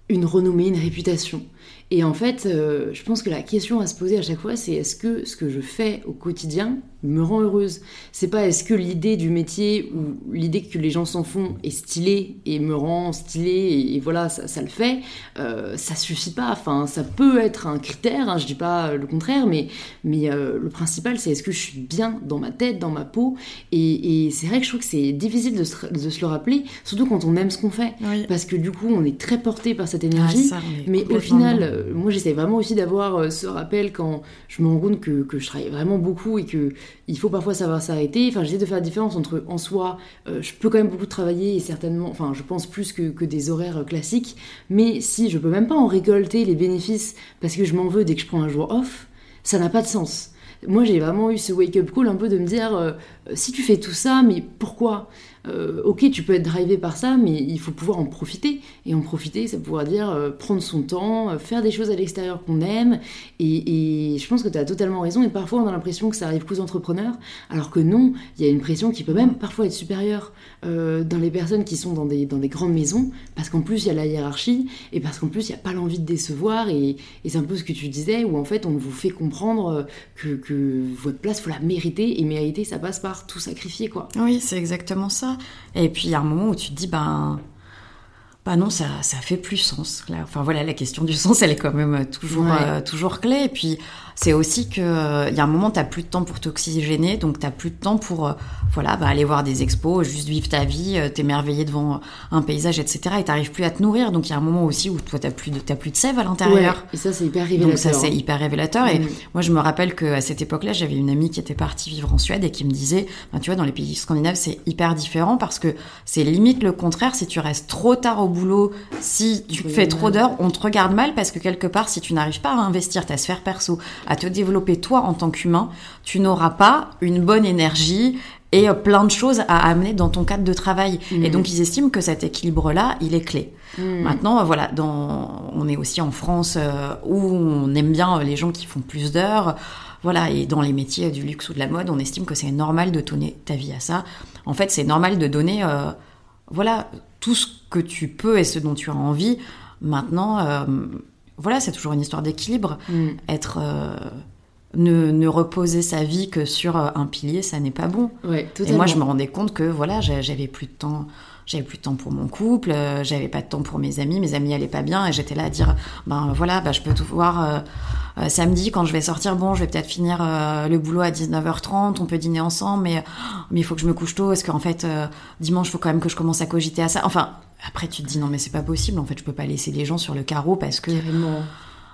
une renommée, une réputation. Et en fait, euh, je pense que la question à se poser à chaque fois, c'est est-ce que ce que je fais au quotidien me rend heureuse? C'est pas est-ce que l'idée du métier ou l'idée que les gens s'en font est stylée et me rend stylée et, voilà, ça, le fait, euh, ça suffit pas. Enfin, ça peut être un critère, hein, je dis pas le contraire, mais, mais euh, le principal, c'est est-ce que je suis bien dans ma tête, dans ma peau? Et, c'est vrai que je trouve que c'est difficile de se, de se, le rappeler, surtout quand on aime ce qu'on fait. Parce que du coup, on est très porté par cette énergie, mais au final euh, moi j'essaie vraiment aussi d'avoir euh, ce rappel quand je me rends compte que, je travaille vraiment beaucoup et que il faut parfois savoir s'arrêter. Enfin, j'essaie de faire la différence entre en soi, euh, je peux quand même beaucoup travailler et certainement, enfin, je pense plus que, des horaires classiques, mais si je peux même pas en récolter les bénéfices parce que je m'en veux dès que je prends un jour off, ça n'a pas de sens. Moi, j'ai vraiment eu ce wake-up call un peu de me dire, si tu fais tout ça, mais pourquoi? Euh, ok, tu peux être drivé par ça, mais il faut pouvoir en profiter. Et en profiter, ça pourra dire euh, prendre son temps, euh, faire des choses à l'extérieur qu'on aime. Et, je pense que tu as totalement raison. Et parfois, on a l'impression que ça arrive qu'aux entrepreneurs, alors que non, il y a une pression qui peut même parfois être supérieure dans les personnes qui sont dans des, dans des grandes maisons, parce qu'en plus, il y a la hiérarchie, et parce qu'en plus, il n'y a pas l'envie de décevoir. Et, c'est un peu ce que tu disais, où en fait, on vous fait comprendre que, que votre place, faut la mériter. Et mériter, ça passe par tout sacrifier, quoi. Oui, c'est exactement ça. Et puis il y a un moment où tu te dis, ben, bah non, ça, ça fait plus sens. enfin voilà, la question du (laughs) sens, elle est quand même toujours, euh, toujours clé. Et puis c'est aussi que il y a un moment, tu n'as plus de temps pour t'oxygéner, donc tu n'as plus de temps pour euh, voilà, bah, aller voir des expos, juste vivre ta vie, euh, t'émerveiller devant un paysage, etc. Et t'arrives plus à te nourrir. Donc il y a un moment aussi où toi, tu plus de, plus de sève à l'intérieur. et ça, c'est hyper révélateur. Donc ça, c'est hyper révélateur. Et mm. moi, je me rappelle qu'à cette époque-là, j'avais une amie qui était partie vivre en Suède et qui me disait, bah, tu vois, dans les pays scandinaves, c'est hyper différent parce que c'est limite le contraire. Si tu restes trop tard au boulot, si tu fais trop d'heures, on te regarde mal parce que quelque part, si tu n'arrives pas à investir ta sphère perso, à te développer toi en tant qu'humain, tu n'auras pas une bonne énergie et euh, plein de choses à amener dans ton cadre de travail. Mmh. Et donc, ils estiment que cet équilibre-là, il est clé. Mmh. Maintenant, voilà, dans, on est aussi en France euh, où on aime bien les gens qui font plus d'heures. Voilà, et dans les métiers du luxe ou de la mode, on estime que c'est normal de donner ta vie à ça. En fait, c'est normal de donner, euh, voilà, tout ce que tu peux et ce dont tu as envie. Maintenant, euh, voilà, c'est toujours une histoire d'équilibre. Mm. Être. Euh, ne, reposer sa vie que sur euh, un pilier, ça n'est pas bon. et moi, je me rendais compte que voilà, j'avais plus de temps j'avais plus de temps pour mon couple, j'avais pas de temps pour mes amis, mes amis allaient pas bien et j'étais là à dire ben voilà, ben, je peux tout voir samedi quand je vais sortir, bon, je vais peut-être finir le boulot à 19h30, on peut dîner ensemble mais mais il faut que je me couche tôt parce qu'en fait dimanche, il faut quand même que je commence à cogiter à ça. Enfin, après, tu te dis non, mais c'est pas possible. En fait, je peux pas laisser les gens sur le carreau parce que. Carrément.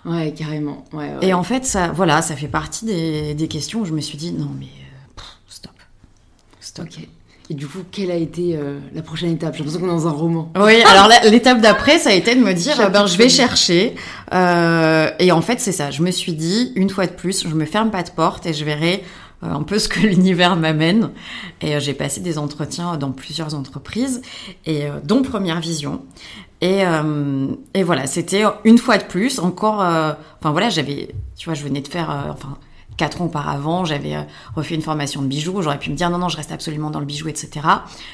Ouais, carrément. Et en fait, ça, voilà, ça fait partie des, questions où je me suis dit non, mais euh, stop. Stop. Ok. Et du coup, quelle a été euh, la prochaine étape? J'ai l'impression qu'on est dans un roman. Oui, alors l'étape d'après, ça a été de me dire, ben, je vais chercher. Euh, et en fait, c'est ça. Je me suis dit, une fois de plus, je me ferme pas de porte et je verrai euh, un peu ce que (laughs) l'univers m'amène. Et euh, j'ai passé des entretiens dans plusieurs entreprises, et euh, dont Première Vision. Et, et voilà, c'était une fois de plus encore. enfin voilà, j'avais, tu vois, je venais de faire, enfin quatre ans auparavant, j'avais refait une formation de bijoux. J'aurais pu me dire non, non, je reste absolument dans le bijou, etc.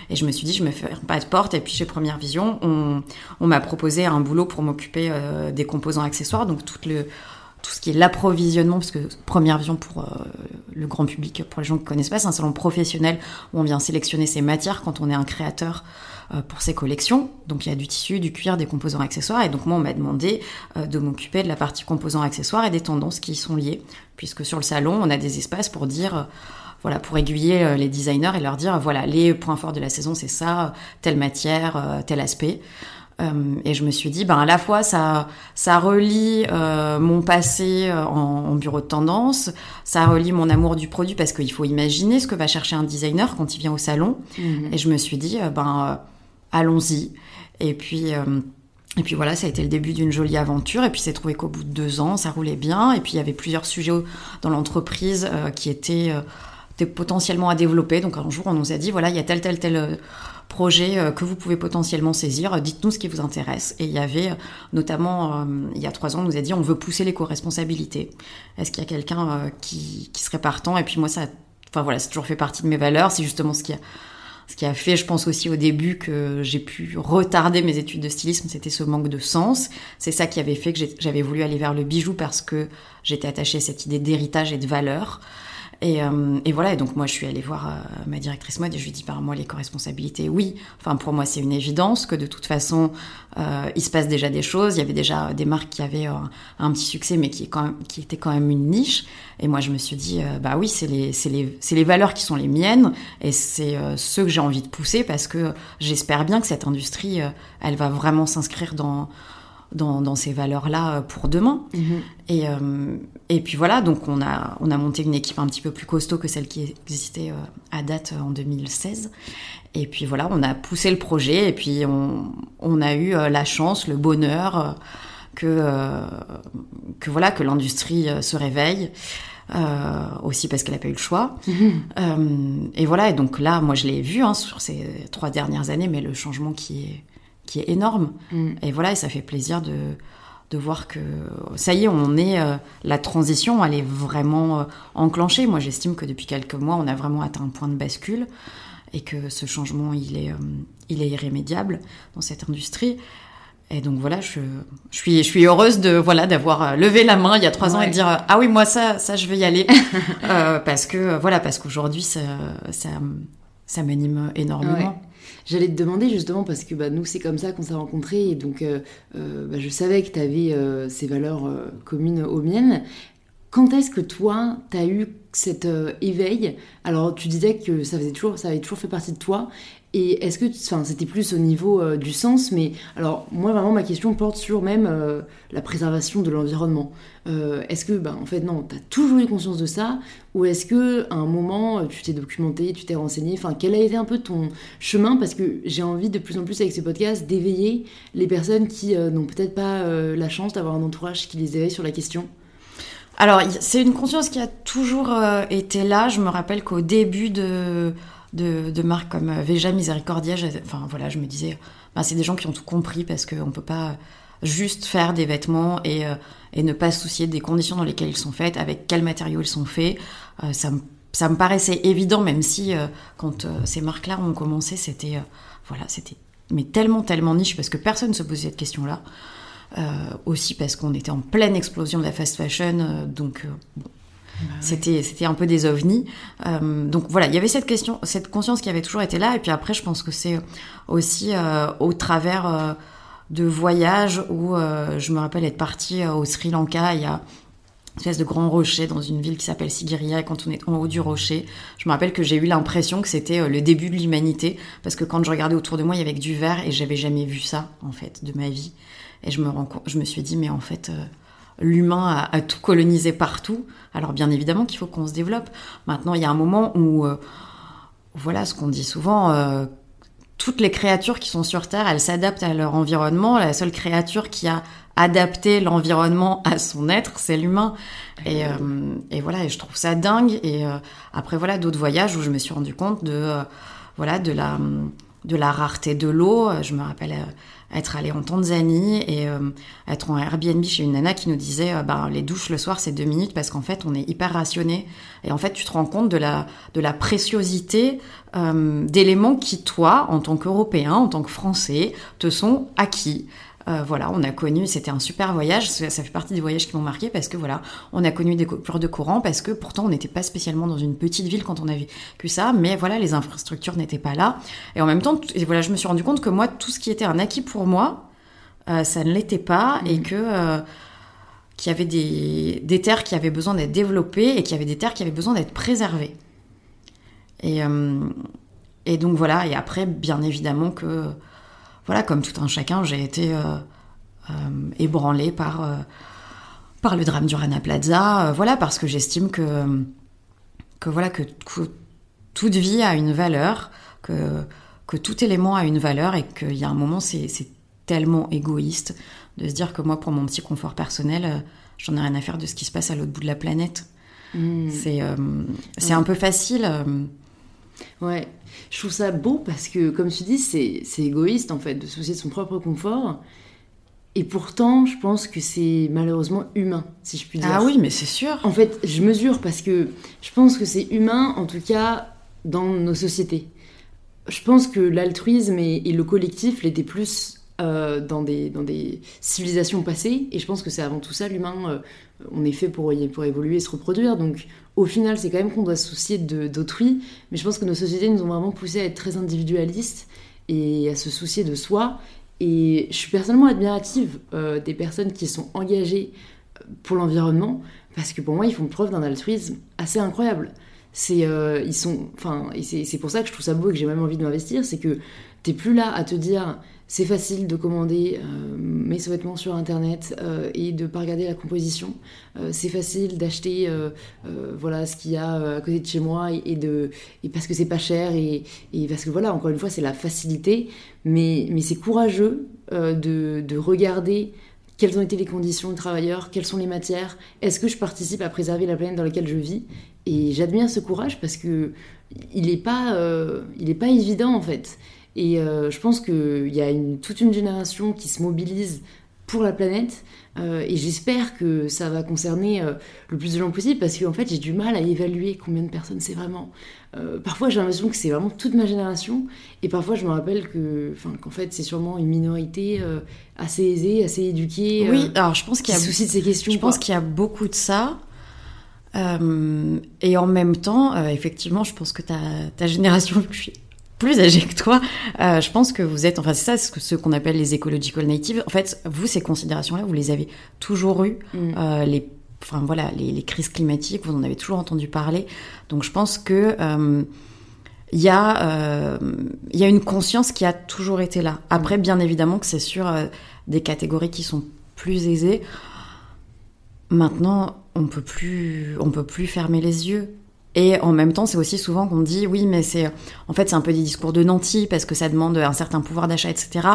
Et je me suis dit, je me fais pas de porte. Et puis chez Première Vision, on, on m'a proposé un boulot pour m'occuper des composants accessoires, donc tout le tout ce qui est l'approvisionnement, parce que Première Vision pour euh, le grand public, pour les gens qui ne connaissent pas, c'est un salon professionnel où on vient sélectionner ses matières quand on est un créateur euh, pour ses collections. Donc il y a du tissu, du cuir, des composants accessoires. Et donc moi, on m'a demandé euh, de m'occuper de la partie composants accessoires et des tendances qui y sont liées. Puisque sur le salon, on a des espaces pour dire voilà, pour aiguiller les designers et leur dire, voilà, les points forts de la saison, c'est ça, telle matière, tel aspect. Euh, et je me suis dit, ben à la fois ça ça relie euh, mon passé euh, en, bureau de tendance, ça relie mon amour du produit parce qu'il faut imaginer ce que va chercher un designer quand il vient au salon. Mhm. Et je me suis dit, ben allons-y. Et puis et puis voilà, ça a été le début d'une jolie aventure. Et puis c'est trouvé qu'au bout de deux ans, ça roulait bien. Et puis il y avait plusieurs sujets dans l'entreprise qui étaient, étaient, potentiellement à développer. Donc un jour, on nous a dit voilà, il y a tel tel tel projets que vous pouvez potentiellement saisir. Dites-nous ce qui vous intéresse. Et il y avait notamment, il y a trois ans, on nous a dit on veut pousser l'éco-responsabilité. Est-ce qu'il y a quelqu'un qui, qui serait partant? Et puis moi, ça, enfin voilà, c'est toujours fait partie de mes valeurs. C'est justement ce qui a ce qui a fait, je pense aussi au début que j'ai pu retarder mes études de stylisme, c'était ce manque de sens. C'est ça qui avait fait que j'avais voulu aller vers le bijou parce que j'étais attachée à cette idée d'héritage et de valeur. Et, euh, et, voilà, et donc moi je suis allée voir euh, ma directrice mode et je lui ai dit par moi l'éco-responsabilité, oui. Enfin pour moi c'est une évidence que de toute façon euh, il se passe déjà des choses. Il y avait déjà des marques qui avaient un petit succès mais qui, est quand même, qui étaient quand même une niche. Et moi je me suis dit bah oui c'est les, les, les valeurs qui sont les miennes et c'est ceux que j'ai envie de pousser parce que j'espère bien que cette industrie elle va vraiment s'inscrire dans dans, ces valeurs-là euh, pour demain. Mhm. Et, euh, et puis voilà, donc on a, on a monté une équipe un petit peu plus costaud que celle qui existait euh, à date en 2016. Et puis voilà, on a poussé le projet et puis on, on a eu la chance, le bonheur que, que voilà que l'industrie se réveille. aussi parce qu'elle n'a pas eu le choix. Mhm. et voilà, et donc là, moi je l'ai vu hein, sur ces trois dernières années, mais le changement qui est, qui est énorme. Mm. Et voilà, et ça fait plaisir de, de voir que ça y est, on est euh, la transition, elle est vraiment euh, enclenchée. Moi, j'estime que depuis quelques mois, on a vraiment atteint un point de bascule et que ce changement, il est, euh, il est irrémédiable dans cette industrie. Et donc voilà, je, je, suis, je suis heureuse de voilà d'avoir levé la main il y a trois ans et de dire ah oui moi ça ça je vais y aller (laughs) parce que voilà parce qu'aujourd'hui ça, ça ça m'anime énormément. J'allais te demander justement parce que bah, nous c'est comme ça qu'on s'est rencontrés et donc euh, euh, bah, je savais que tu avais euh, ces valeurs communes aux miennes. Quand est-ce que toi, tu as eu cet éveil? Alors tu disais que ça, faisait toujours, ça avait toujours fait partie de toi. Et est-ce que, enfin, c'était plus au niveau euh, du sens, mais alors moi vraiment ma question porte sur même euh, la préservation de l'environnement. Euh, est-ce que, ben en fait non, tu as toujours eu conscience de ça, ou est-ce que à un moment tu t'es documenté, tu t'es renseigné, enfin quel a été un peu ton chemin? Parce que j'ai envie de plus en plus avec ces podcasts d'éveiller les personnes qui n'ont peut-être pas la chance d'avoir un entourage qui les éveille sur la question. Alors c'est une conscience qui a toujours été là. Je me rappelle qu'au début de de, marques comme euh, Veja Misericordia, enfin voilà, je me disais, bah, c'est des gens qui ont tout compris parce qu'on ne peut pas juste faire des vêtements et, euh, et, ne pas se soucier des conditions dans lesquelles ils sont faits, avec quels matériaux ils sont faits. Euh, ça, me, ça, me paraissait évident, même si quand ces marques-là ont commencé, c'était voilà, c'était mais tellement tellement niche parce que personne ne se posait cette question-là. aussi parce qu'on était en pleine explosion de la fast fashion, donc bah c'était c'était un peu des ovnis. Euh, donc voilà, il y avait cette question, cette conscience qui avait toujours été là. Et puis après, je pense que c'est aussi euh, au travers euh, de voyages où je me rappelle être partie au Sri Lanka. Il y a une espèce de grand rocher dans une ville qui s'appelle Sigiriya. Et quand on est en haut du rocher, je me rappelle que j'ai eu l'impression que c'était le début de l'humanité parce que quand je regardais autour de moi, il y avait du vert et j'avais jamais vu ça en fait de ma vie. Et je me je me suis dit mais en fait l'humain a, tout colonisé partout. Alors bien évidemment qu'il faut qu'on se développe. Maintenant, il y a un moment où, euh, voilà, ce qu'on dit souvent, euh, toutes les créatures qui sont sur Terre, elles s'adaptent à leur environnement. La seule créature qui a adapté l'environnement à son être, c'est l'humain. Et, euh, et, voilà, et je trouve ça dingue. Et après, voilà, d'autres voyages où je me suis rendu compte de, voilà, de la, de la rareté de l'eau. Je me rappelle être allé en Tanzanie et euh, être en Airbnb chez une nana qui nous disait euh, bah, les douches le soir c'est deux minutes parce qu'en fait on est hyper rationné et en fait tu te rends compte de la, de la préciosité euh, d'éléments qui toi en tant qu'Européen, en tant que Français te sont acquis. Euh, voilà, on a connu, c'était un super voyage, ça, fait partie des voyages qui m'ont marqué parce que voilà, on a connu des coupures de courant parce que pourtant on n'était pas spécialement dans une petite ville quand on a vécu ça, mais voilà, les infrastructures n'étaient pas là. Et en même temps, et voilà, je me suis rendu compte que moi, tout ce qui était un acquis pour moi, euh, ça ne l'était pas et mmh. que euh, qu'il y avait des, des, terres qui avaient besoin d'être développées et qu'il y avait des terres qui avaient besoin d'être préservées. Et, et donc voilà, et après, bien évidemment que voilà, comme tout un chacun, j'ai été euh, euh, ébranlée par, euh, par le drame du Rana Plaza, voilà, parce que j'estime que, que, voilà, que, toute vie a une valeur, que, que tout élément a une valeur et qu'il y a un moment, c'est tellement égoïste de se dire que moi, pour mon petit confort personnel, j'en ai rien à faire de ce qui se passe à l'autre bout de la planète. Mmh. C'est C'est un peu facile Ouais, je trouve ça beau parce que, comme tu dis, c'est égoïste en fait de se soucier de son propre confort. Et pourtant, je pense que c'est malheureusement humain, si je puis dire. Ah oui, mais c'est sûr. En fait, je mesure parce que je pense que c'est humain, en tout cas, dans nos sociétés. Je pense que l'altruisme et, le collectif l'étaient plus euh, dans, des, dans des civilisations passées. Et je pense que c'est avant tout ça, l'humain, euh, on est fait pour, pour évoluer et se reproduire. Donc au final, c'est quand même qu'on doit se soucier d'autrui. Mais je pense que nos sociétés nous ont vraiment poussé à être très individualistes et à se soucier de soi. Et je suis personnellement admirative euh, des personnes qui sont engagées pour l'environnement, parce que pour moi, ils font preuve d'un altruisme assez incroyable. C'est euh, c'est pour ça que je trouve ça beau et que j'ai même envie de m'investir, c'est que t'es plus là à te dire c'est facile de commander euh, mes sous-vêtements sur internet euh, et de pas regarder la composition. Euh, c'est facile d'acheter voilà ce qu'il y a à côté de chez moi et, de et parce que c'est pas cher et, et, parce que voilà encore une fois c'est la facilité. Mais mais c'est courageux de, de regarder quelles ont été les conditions de travailleurs, quelles sont les matières, est-ce que je participe à préserver la planète dans laquelle je vis? Et j'admire ce courage parce que il n'est pas, il pas évident en fait. Et euh, je pense qu'il y a une, toute une génération qui se mobilise pour la planète. Euh, et j'espère que ça va concerner euh, le plus de gens possible parce qu'en fait j'ai du mal à évaluer combien de personnes c'est vraiment. parfois j'ai l'impression que c'est vraiment toute ma génération et parfois je me rappelle que, qu'en fait c'est sûrement une minorité assez aisée, assez éduquée. oui, alors je pense qu'il y a souci de ces questions. Je pense qu'il y a beaucoup de ça. et en même temps, effectivement, je pense que ta, ta génération, (laughs) plus âgé que toi, euh, je pense que vous êtes, enfin c'est ça ce qu'on appelle les ecological natives. En fait, vous, ces considérations-là, vous les avez toujours eues. Mm. Euh, les, enfin voilà, les, crises climatiques, vous en avez toujours entendu parler. Donc je pense que euh, il y, a, il y a une conscience qui a toujours été là. Après, bien évidemment que c'est sur des catégories qui sont plus aisées. Maintenant, on peut plus, on peut plus fermer les yeux. Et en même temps, c'est aussi souvent qu'on dit oui, mais c'est en fait c'est un peu des discours de nantis parce que ça demande un certain pouvoir d'achat, etc.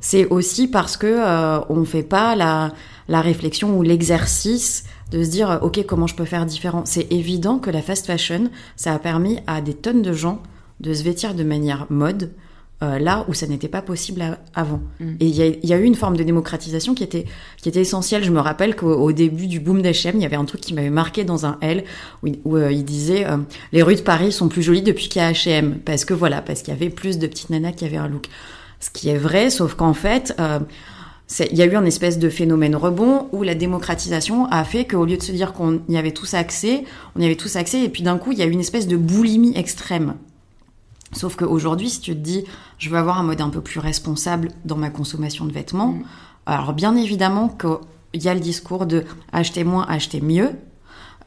C'est aussi parce que euh, on fait pas la, la réflexion ou l'exercice de se dire ok comment je peux faire différent. C'est évident que la fast fashion ça a permis à des tonnes de gens de se vêtir de manière mode, euh, là où ça n'était pas possible avant. Mm. Et il y, a eu une forme de démocratisation qui était, qui était essentielle. Je me rappelle qu'au début du boom d'H&M, il y avait un truc qui m'avait marqué dans un L où, euh, il disait euh, les rues de Paris sont plus jolies depuis qu'il y a H&M parce que voilà, parce qu'il y avait plus de petites nanas qui avaient un look. Ce qui est vrai, sauf qu'en fait, il y a eu un espèce de phénomène rebond où la démocratisation a fait qu'au lieu de se dire qu'on y avait tous accès, on y avait tous accès, et puis d'un coup, il y a eu une espèce de boulimie extrême. Sauf qu'aujourd'hui, si tu te dis, je veux avoir un mode un peu plus responsable dans ma consommation de vêtements, mm. alors bien évidemment qu'il y a le discours de acheter moins, acheter mieux.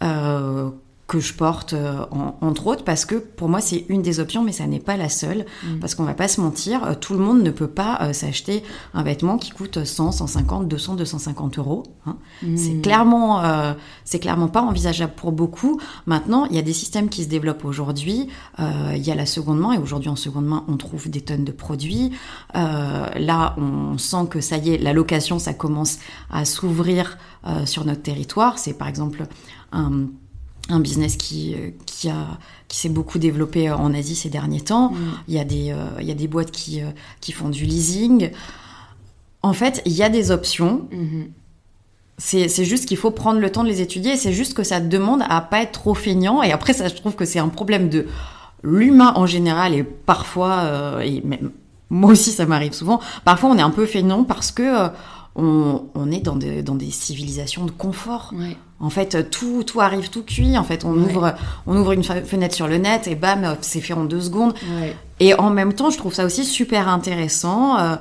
Euh, que je porte euh, entre autres parce que pour moi c'est une des options mais ça n'est pas la seule mm. parce qu'on va pas se mentir euh, tout le monde ne peut pas euh, s'acheter un vêtement qui coûte 100 150 200 250 euros hein. mm. c'est clairement c'est clairement pas envisageable pour beaucoup maintenant il y a des systèmes qui se développent aujourd'hui il y a la seconde main et aujourd'hui en seconde main on trouve des tonnes de produits là on sent que ça y est la location ça commence à s'ouvrir sur notre territoire c'est par exemple un un business qui, euh, qui, a, qui s'est beaucoup développé en Asie ces derniers temps. Mm. Il, y a des, euh, il y a des boîtes qui, euh, qui font du leasing. En fait, il y a des options. Mm-hmm. C'est juste qu'il faut prendre le temps de les étudier. C'est juste que ça demande à pas être trop feignant. Et après, ça, je trouve que c'est un problème de l'humain en général et parfois, et même moi aussi, ça m'arrive souvent. Parfois, on est un peu feignant parce que on, est dans des, dans des civilisations de confort. En fait, tout, tout arrive tout cuit. En fait, on, ouvre, on ouvre une fenêtre sur le net et bam, c'est fait en deux secondes. Et en même temps, je trouve ça aussi super intéressant. Euh,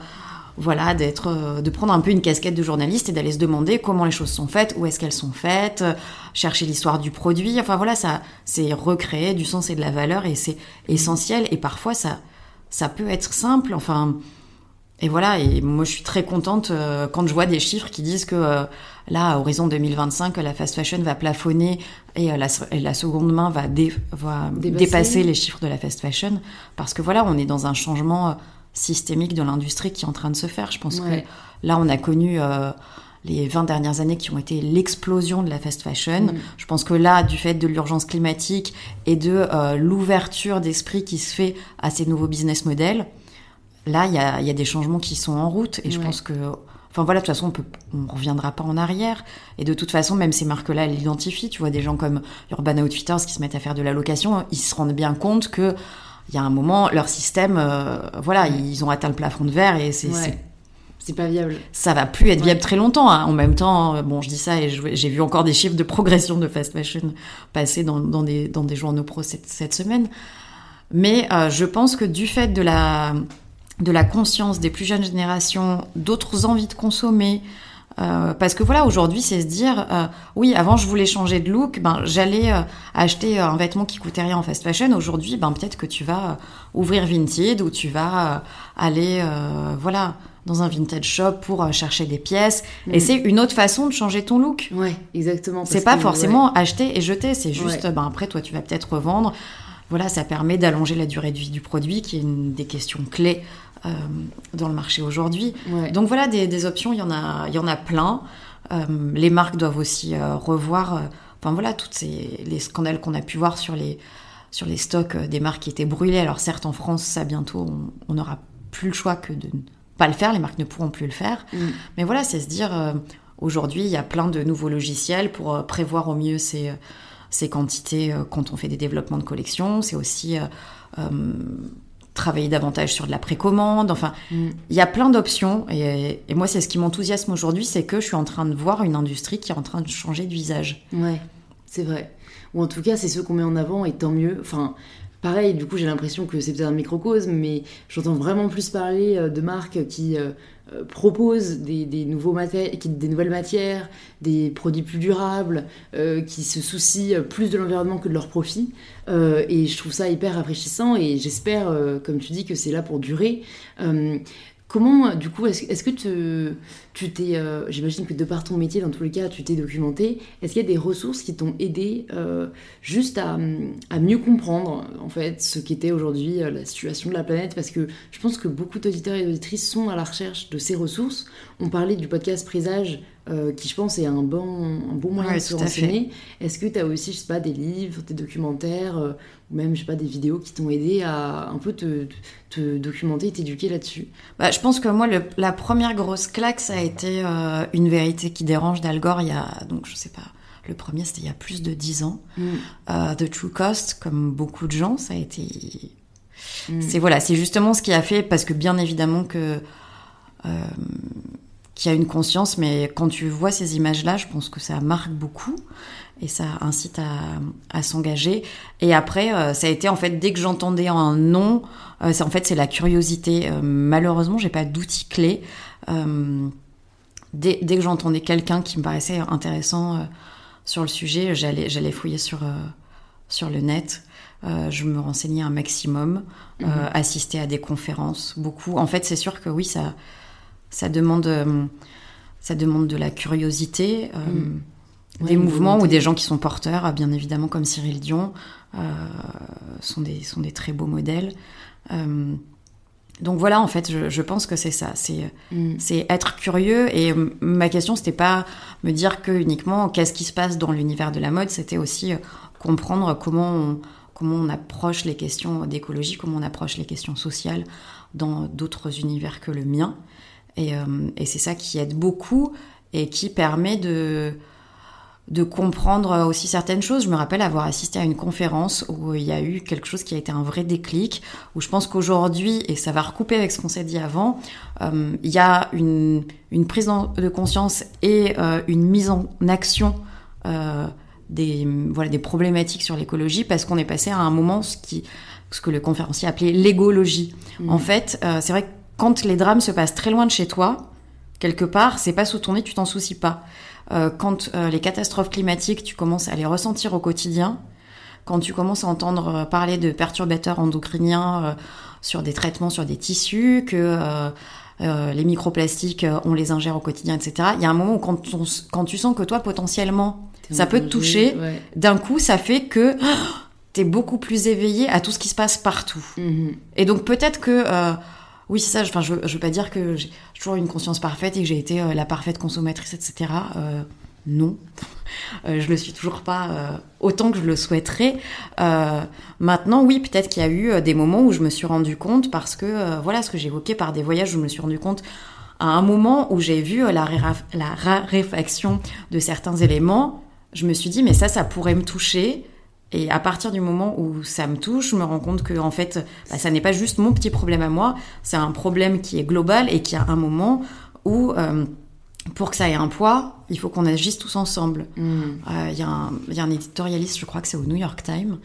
voilà, d'être, euh, de prendre un peu une casquette de journaliste et d'aller se demander comment les choses sont faites, où est-ce qu'elles sont faites, euh, chercher l'histoire du produit. Enfin voilà, ça, c'est recréer du sens et de la valeur et c'est essentiel. Et parfois, ça, ça peut être simple. Enfin, et voilà, et moi je suis très contente euh, quand je vois des chiffres qui disent que euh, là, à horizon 2025, la fast fashion va plafonner et, euh, la, seconde main va, dépasser les chiffres de la fast fashion. Parce que voilà, on est dans un changement systémique de l'industrie qui est en train de se faire. Je pense que là, on a connu les 20 dernières années qui ont été l'explosion de la fast fashion. Mm. Je pense que là, du fait de l'urgence climatique et de euh, l'ouverture d'esprit qui se fait à ces nouveaux business models, là, il y a, y a, des changements qui sont en route. Et je pense que... Enfin voilà, de toute façon, on ne reviendra pas en arrière. Et de toute façon, même ces marques-là, elles l'identifient. Tu vois, des gens comme Urban Outfitters qui se mettent à faire de la location, ils se rendent bien compte que il y a un moment, leur système, euh, voilà, ils ont atteint le plafond de verre et c'est ouais. c'est pas viable. Ça va plus être viable ouais. très longtemps. Hein. En même temps, bon, je dis ça et j'ai vu encore des chiffres de progression de fast fashion passer dans, dans, des, dans des journaux pro cette, cette semaine. Mais euh, je pense que du fait de la, de la conscience des plus jeunes générations, d'autres envies de consommer, euh, parce que voilà, aujourd'hui, c'est se dire, euh, oui, avant je voulais changer de look, ben j'allais euh, acheter un vêtement qui coûtait rien en fast fashion. Aujourd'hui, ben peut-être que tu vas ouvrir Vinted ou tu vas aller, voilà, dans un vintage shop pour chercher des pièces. Mmh. Et c'est une autre façon de changer ton look. Ouais, exactement. C'est pas forcément ouais. acheter et jeter. C'est juste, ouais. ben après, toi, tu vas peut-être revendre. Voilà, ça permet d'allonger la durée de vie du produit, qui est une des questions clés euh, dans le marché aujourd'hui. Ouais. Donc voilà, des, des, options, il y en a, il y en a plein. Euh, les marques doivent aussi euh, revoir, enfin voilà, toutes ces les scandales qu'on a pu voir sur les sur les stocks des marques qui étaient brûlées. Alors certes, en France, ça bientôt, on n'aura plus le choix que de ne pas le faire. Les marques ne pourront plus le faire. Mm. Mais voilà, c'est se dire, aujourd'hui, il y a plein de nouveaux logiciels pour prévoir au mieux ces ces quantités quand on fait des développements de collection. C'est aussi travailler davantage sur de la précommande. Enfin, il mm. y a plein d'options. Et, et, moi, c'est ce qui m'enthousiasme aujourd'hui, c'est que je suis en train de voir une industrie qui est en train de changer de visage. Ouais, c'est vrai. Ou en tout cas, c'est ce qu'on met en avant, et tant mieux. Enfin, pareil, du coup, j'ai l'impression que c'est peut-être un microcosme, mais j'entends vraiment plus parler de marques qui euh, proposent des, nouvelles matières, des produits plus durables, euh, qui se soucient plus de l'environnement que de leur profit. Euh, et je trouve ça hyper rafraîchissant et j'espère, euh, comme tu dis, que c'est là pour durer. Comment, du coup, est-ce est que tu, t'es, euh, j'imagine que de par ton métier, dans tous les cas, tu t'es documenté, est-ce qu'il y a des ressources qui t'ont aidé euh, juste à, à, mieux comprendre, en fait, ce qu'était aujourd'hui euh, la situation de la planète? Parce que je pense que beaucoup d'auditeurs et d'auditrices sont à la recherche de ces ressources. On parlait du podcast Présage, euh, qui, je pense, est un bon, un bon moyen ouais, de se renseigner. Est-ce que tu as aussi, je sais pas, des livres, des documentaires, euh, ou même, je sais pas, des vidéos qui t'ont aidé à un peu te, te documenter et t'éduquer là-dessus? Bah, Je pense que moi, le, la première grosse claque, ça a été euh, Une vérité qui dérange d'Al Gore, il y a, donc, je sais pas, le premier, c'était il y a plus de dix ans. Mm. The True Cost, comme beaucoup de gens, ça a été... Mm. C'est voilà, c'est justement ce qui a fait, parce que bien évidemment que qui a une conscience, mais quand tu vois ces images-là, je pense que ça marque beaucoup et ça incite à, à s'engager. Et après, euh, ça a été en fait dès que j'entendais un nom, euh, en fait c'est la curiosité. Euh, malheureusement, j'ai pas d'outils clés. Dès, dès, que j'entendais quelqu'un qui me paraissait intéressant sur le sujet, j'allais j'allais fouiller sur sur le net. je me renseignais un maximum, mm -hmm. assister à des conférences, beaucoup. En fait, c'est sûr que oui, ça ça demande, euh, ça demande de la curiosité, euh, mmh. des ouais, mouvements ou des gens qui sont porteurs, bien évidemment, comme Cyril Dion, euh, sont, des, sont des très beaux modèles. Euh, donc voilà, en fait, je, je pense que c'est ça, c'est mmh. être curieux. Et ma question, c'était pas me dire que uniquement qu'est-ce qui se passe dans l'univers de la mode, c'était aussi comprendre comment on, comment on approche les questions d'écologie, comment on approche les questions sociales dans d'autres univers que le mien. Et, euh, et c'est ça qui aide beaucoup et qui permet de, de comprendre aussi certaines choses. Je me rappelle avoir assisté à une conférence où il y a eu quelque chose qui a été un vrai déclic, où je pense qu'aujourd'hui, et ça va recouper avec ce qu'on s'est dit avant, euh, il y a une, une, prise de conscience et euh, une mise en action euh, des, voilà, des problématiques sur l'écologie, parce qu'on est passé à un moment ce, qui, ce que le conférencier appelait l'égologie. Mmh. En fait, c'est vrai que quand les drames se passent très loin de chez toi, quelque part, c'est pas sous ton nez, tu t'en soucies pas. Euh, quand euh, les catastrophes climatiques, tu commences à les ressentir au quotidien, quand tu commences à entendre euh, parler de perturbateurs endocriniens euh, sur des traitements sur des tissus, que les microplastiques, on les ingère au quotidien, etc. Il y a un moment où quand, on, quand tu sens que toi, potentiellement, ça peut te toucher, ouais. d'un coup, ça fait que (gasps) t'es beaucoup plus éveillé à tout ce qui se passe partout. Mm -hmm. Et donc peut-être que oui, c'est ça. Enfin, je, je veux pas dire que j'ai toujours une conscience parfaite et que j'ai été la parfaite consommatrice, etc. non, je le suis toujours pas autant que je le souhaiterais. maintenant, oui, peut-être qu'il y a eu des moments où je me suis rendu compte parce que voilà, ce que j'évoquais par des voyages, où je me suis rendu compte à un moment où j'ai vu la, la raréfaction de certains éléments, je me suis dit, mais ça, ça pourrait me toucher. Et à partir du moment où ça me touche, je me rends compte que en fait, bah, ça n'est pas juste mon petit problème à moi, c'est un problème qui est global et qui a un moment où, euh, pour que ça ait un poids, il faut qu'on agisse tous ensemble. Mm. Euh, il y, y, a un éditorialiste, je crois que c'est au New York Times,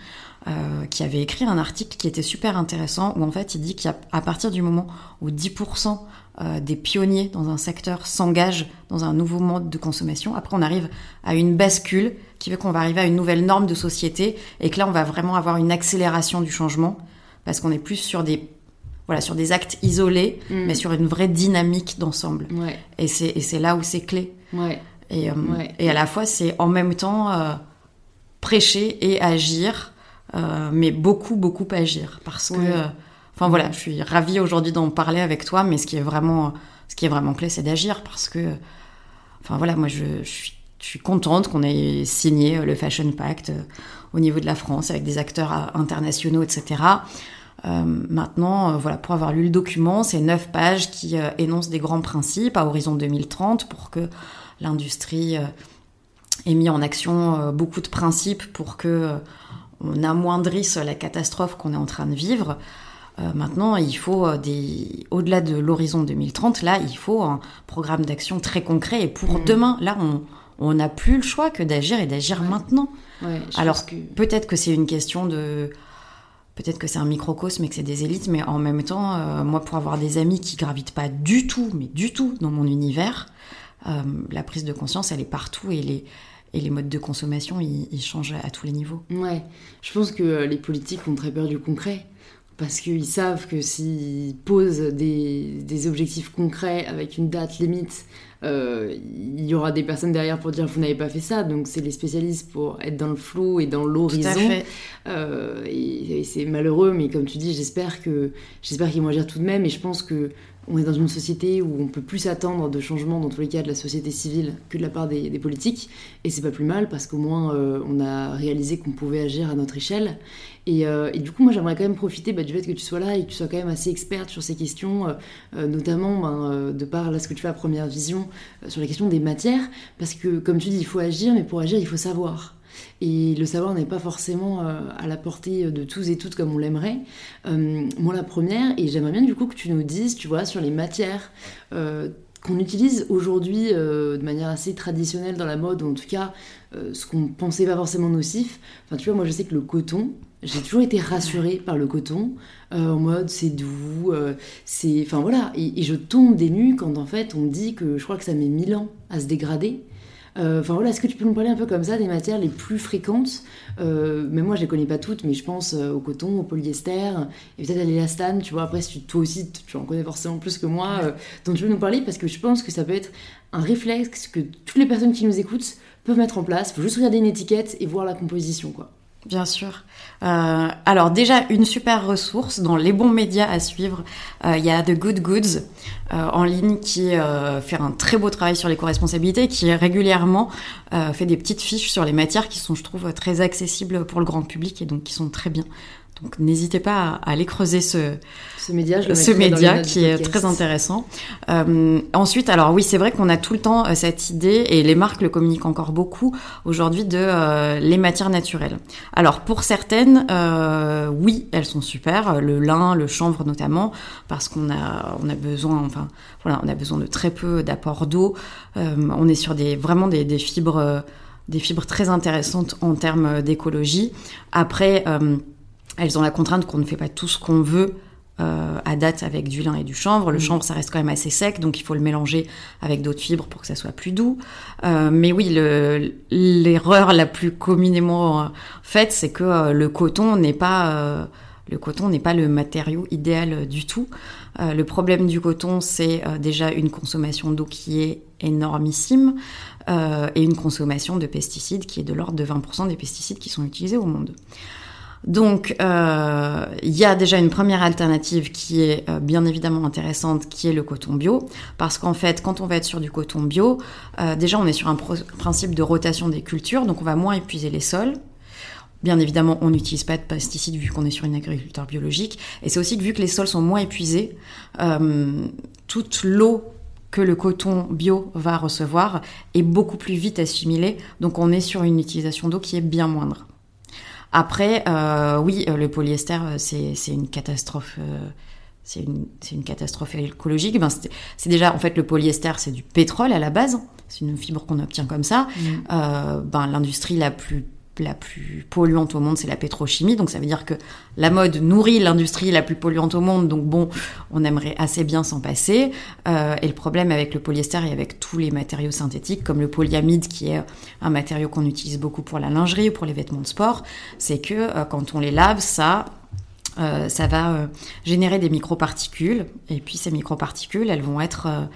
euh, qui avait écrit un article qui était super intéressant, où en fait il dit qu'à partir du moment où 10% euh, des pionniers dans un secteur s'engagent dans un nouveau mode de consommation, après on arrive à une bascule qui fait qu'on va arriver à une nouvelle norme de société et que là on va vraiment avoir une accélération du changement parce qu'on est plus sur des voilà sur des actes isolés mm. mais sur une vraie dynamique d'ensemble. Et c'est là où c'est clé. Et, euh, et à la fois c'est en même temps prêcher et agir euh, mais beaucoup, beaucoup agir. Parce que, euh, enfin voilà, je suis ravie aujourd'hui d'en parler avec toi, mais ce qui est vraiment, ce qui est vraiment clé, c'est d'agir parce que, enfin voilà, moi je, suis, je suis contente qu'on ait signé le Fashion Pact euh, au niveau de la France avec des acteurs internationaux, etc. maintenant, voilà, pour avoir lu le document, c'est neuf pages qui énoncent des grands principes à horizon 2030 pour que l'industrie ait mis en action beaucoup de principes pour que on amoindrisse la catastrophe qu'on est en train de vivre. Euh, maintenant, il faut euh, des, au-delà de l'horizon 2030, là, il faut un programme d'action très concret. Et pour mm. demain, là, on n'a plus le choix que d'agir et d'agir maintenant. Alors, peut-être que c'est une question de, peut-être que c'est un microcosme et que c'est des élites, mais en même temps, euh, moi, pour avoir des amis qui gravitent pas du tout, mais du tout dans mon univers, la prise de conscience, elle est partout et les et les modes de consommation, ils, changent à tous les niveaux. Ouais, je pense que les politiques ont très peur du concret. Parce qu'ils savent que s'ils posent des, des, objectifs concrets avec une date limite, euh, il y aura des personnes derrière pour dire vous n'avez pas fait ça. Donc c'est les spécialistes pour être dans le flou et dans l'horizon. Euh, et, et c'est malheureux, mais comme tu dis, j'espère que j'espère qu'ils vont agir tout de même. Et je pense que on est dans une société où on peut plus attendre de changements dans tous les cas de la société civile que de la part des, politiques. Et c'est pas plus mal parce qu'au moins euh, on a réalisé qu'on pouvait agir à notre échelle. Euh, et, du coup moi j'aimerais quand même profiter bah, du fait que tu sois là et que tu sois quand même assez experte sur ces questions euh, notamment ben, de par là ce que tu fais à première vision sur la question des matières. Parce que comme tu dis il faut agir mais pour agir il faut savoir et le savoir n'est pas forcément euh, à la portée de tous et toutes comme on l'aimerait. Euh, moi, la première, et j'aimerais bien du coup que tu nous dises, tu vois, sur les matières euh, qu'on utilise aujourd'hui de manière assez traditionnelle dans la mode, ou en tout cas ce qu'on pensait pas forcément nocif. Enfin, tu vois, moi je sais que le coton, j'ai toujours été rassurée par le coton, en mode c'est doux, c'est. Enfin voilà, et, je tombe des nues quand en fait on me dit que je crois que ça met mille ans à se dégrader. Euh, enfin voilà, est-ce que tu peux nous parler un peu comme ça des matières les plus fréquentes euh, Mais moi, je les connais pas toutes, mais je pense euh, au coton, au polyester et peut-être à l'élastane. Tu vois, après, si toi aussi, tu en connais forcément plus que moi, dont tu veux nous parler parce que je pense que ça peut être un réflexe que toutes les personnes qui nous écoutent peuvent mettre en place. Faut juste regarder une étiquette et voir la composition, quoi. Bien sûr. Euh, alors déjà, une super ressource dans les bons médias à suivre, euh, il y a The Good Goods euh, en ligne qui fait un très beau travail sur l'éco-responsabilité, qui régulièrement fait des petites fiches sur les matières qui sont, je trouve, très accessibles pour le grand public et donc qui sont très bien. Donc n'hésitez pas à, aller creuser ce, ce média, ce média qui est très intéressant. Euh, ensuite, alors oui, c'est vrai qu'on a tout le temps euh, cette idée, et les marques le communiquent encore beaucoup aujourd'hui, de euh, les matières naturelles. Alors pour certaines, euh, oui, elles sont super, le lin, le chanvre notamment, parce qu'on a, on a besoin, enfin voilà, on a besoin de très peu d'apport d'eau. Euh, on est sur des vraiment des, des fibres, des fibres très intéressantes en termes d'écologie. Après elles ont la contrainte qu'on ne fait pas tout ce qu'on veut euh, à date avec du lin et du chanvre. Le mm. chanvre, ça reste quand même assez sec, donc il faut le mélanger avec d'autres fibres pour que ça soit plus doux. Euh, mais oui, l'erreur la plus communément euh, faite, c'est que le coton n'est pas le coton n'est pas le matériau idéal du tout. le problème du coton, c'est déjà une consommation d'eau qui est énormissime et une consommation de pesticides qui est de l'ordre de 20% des pesticides qui sont utilisés au monde. Donc, euh, il y a déjà une première alternative qui est euh, bien évidemment intéressante, qui est le coton bio. Parce qu'en fait, quand on va être sur du coton bio, euh, déjà, on est sur un principe de rotation des cultures, donc on va moins épuiser les sols. Bien évidemment, on n'utilise pas de pesticides vu qu'on est sur une agriculture biologique. Et c'est aussi que vu que les sols sont moins épuisés, toute l'eau que le coton bio va recevoir est beaucoup plus vite assimilée. Donc on est sur une utilisation d'eau qui est bien moindre. Après, euh, oui, euh, le polyester, euh, c'est une catastrophe. c'est une, une, catastrophe écologique. Ben, c'est déjà, en fait, le polyester, c'est du pétrole à la base. C'est une fibre qu'on obtient comme ça. Mmh. ben, L'industrie la plus la plus polluante au monde, c'est la pétrochimie. Donc ça veut dire que la mode nourrit l'industrie la plus polluante au monde. Donc bon, on aimerait assez bien s'en passer. Euh, et le problème avec le polyester et avec tous les matériaux synthétiques, comme le polyamide, qui est un matériau qu'on utilise beaucoup pour la lingerie ou pour les vêtements de sport, c'est que euh, quand on les lave, ça euh, ça va générer des microparticules. Et puis ces microparticules, elles vont être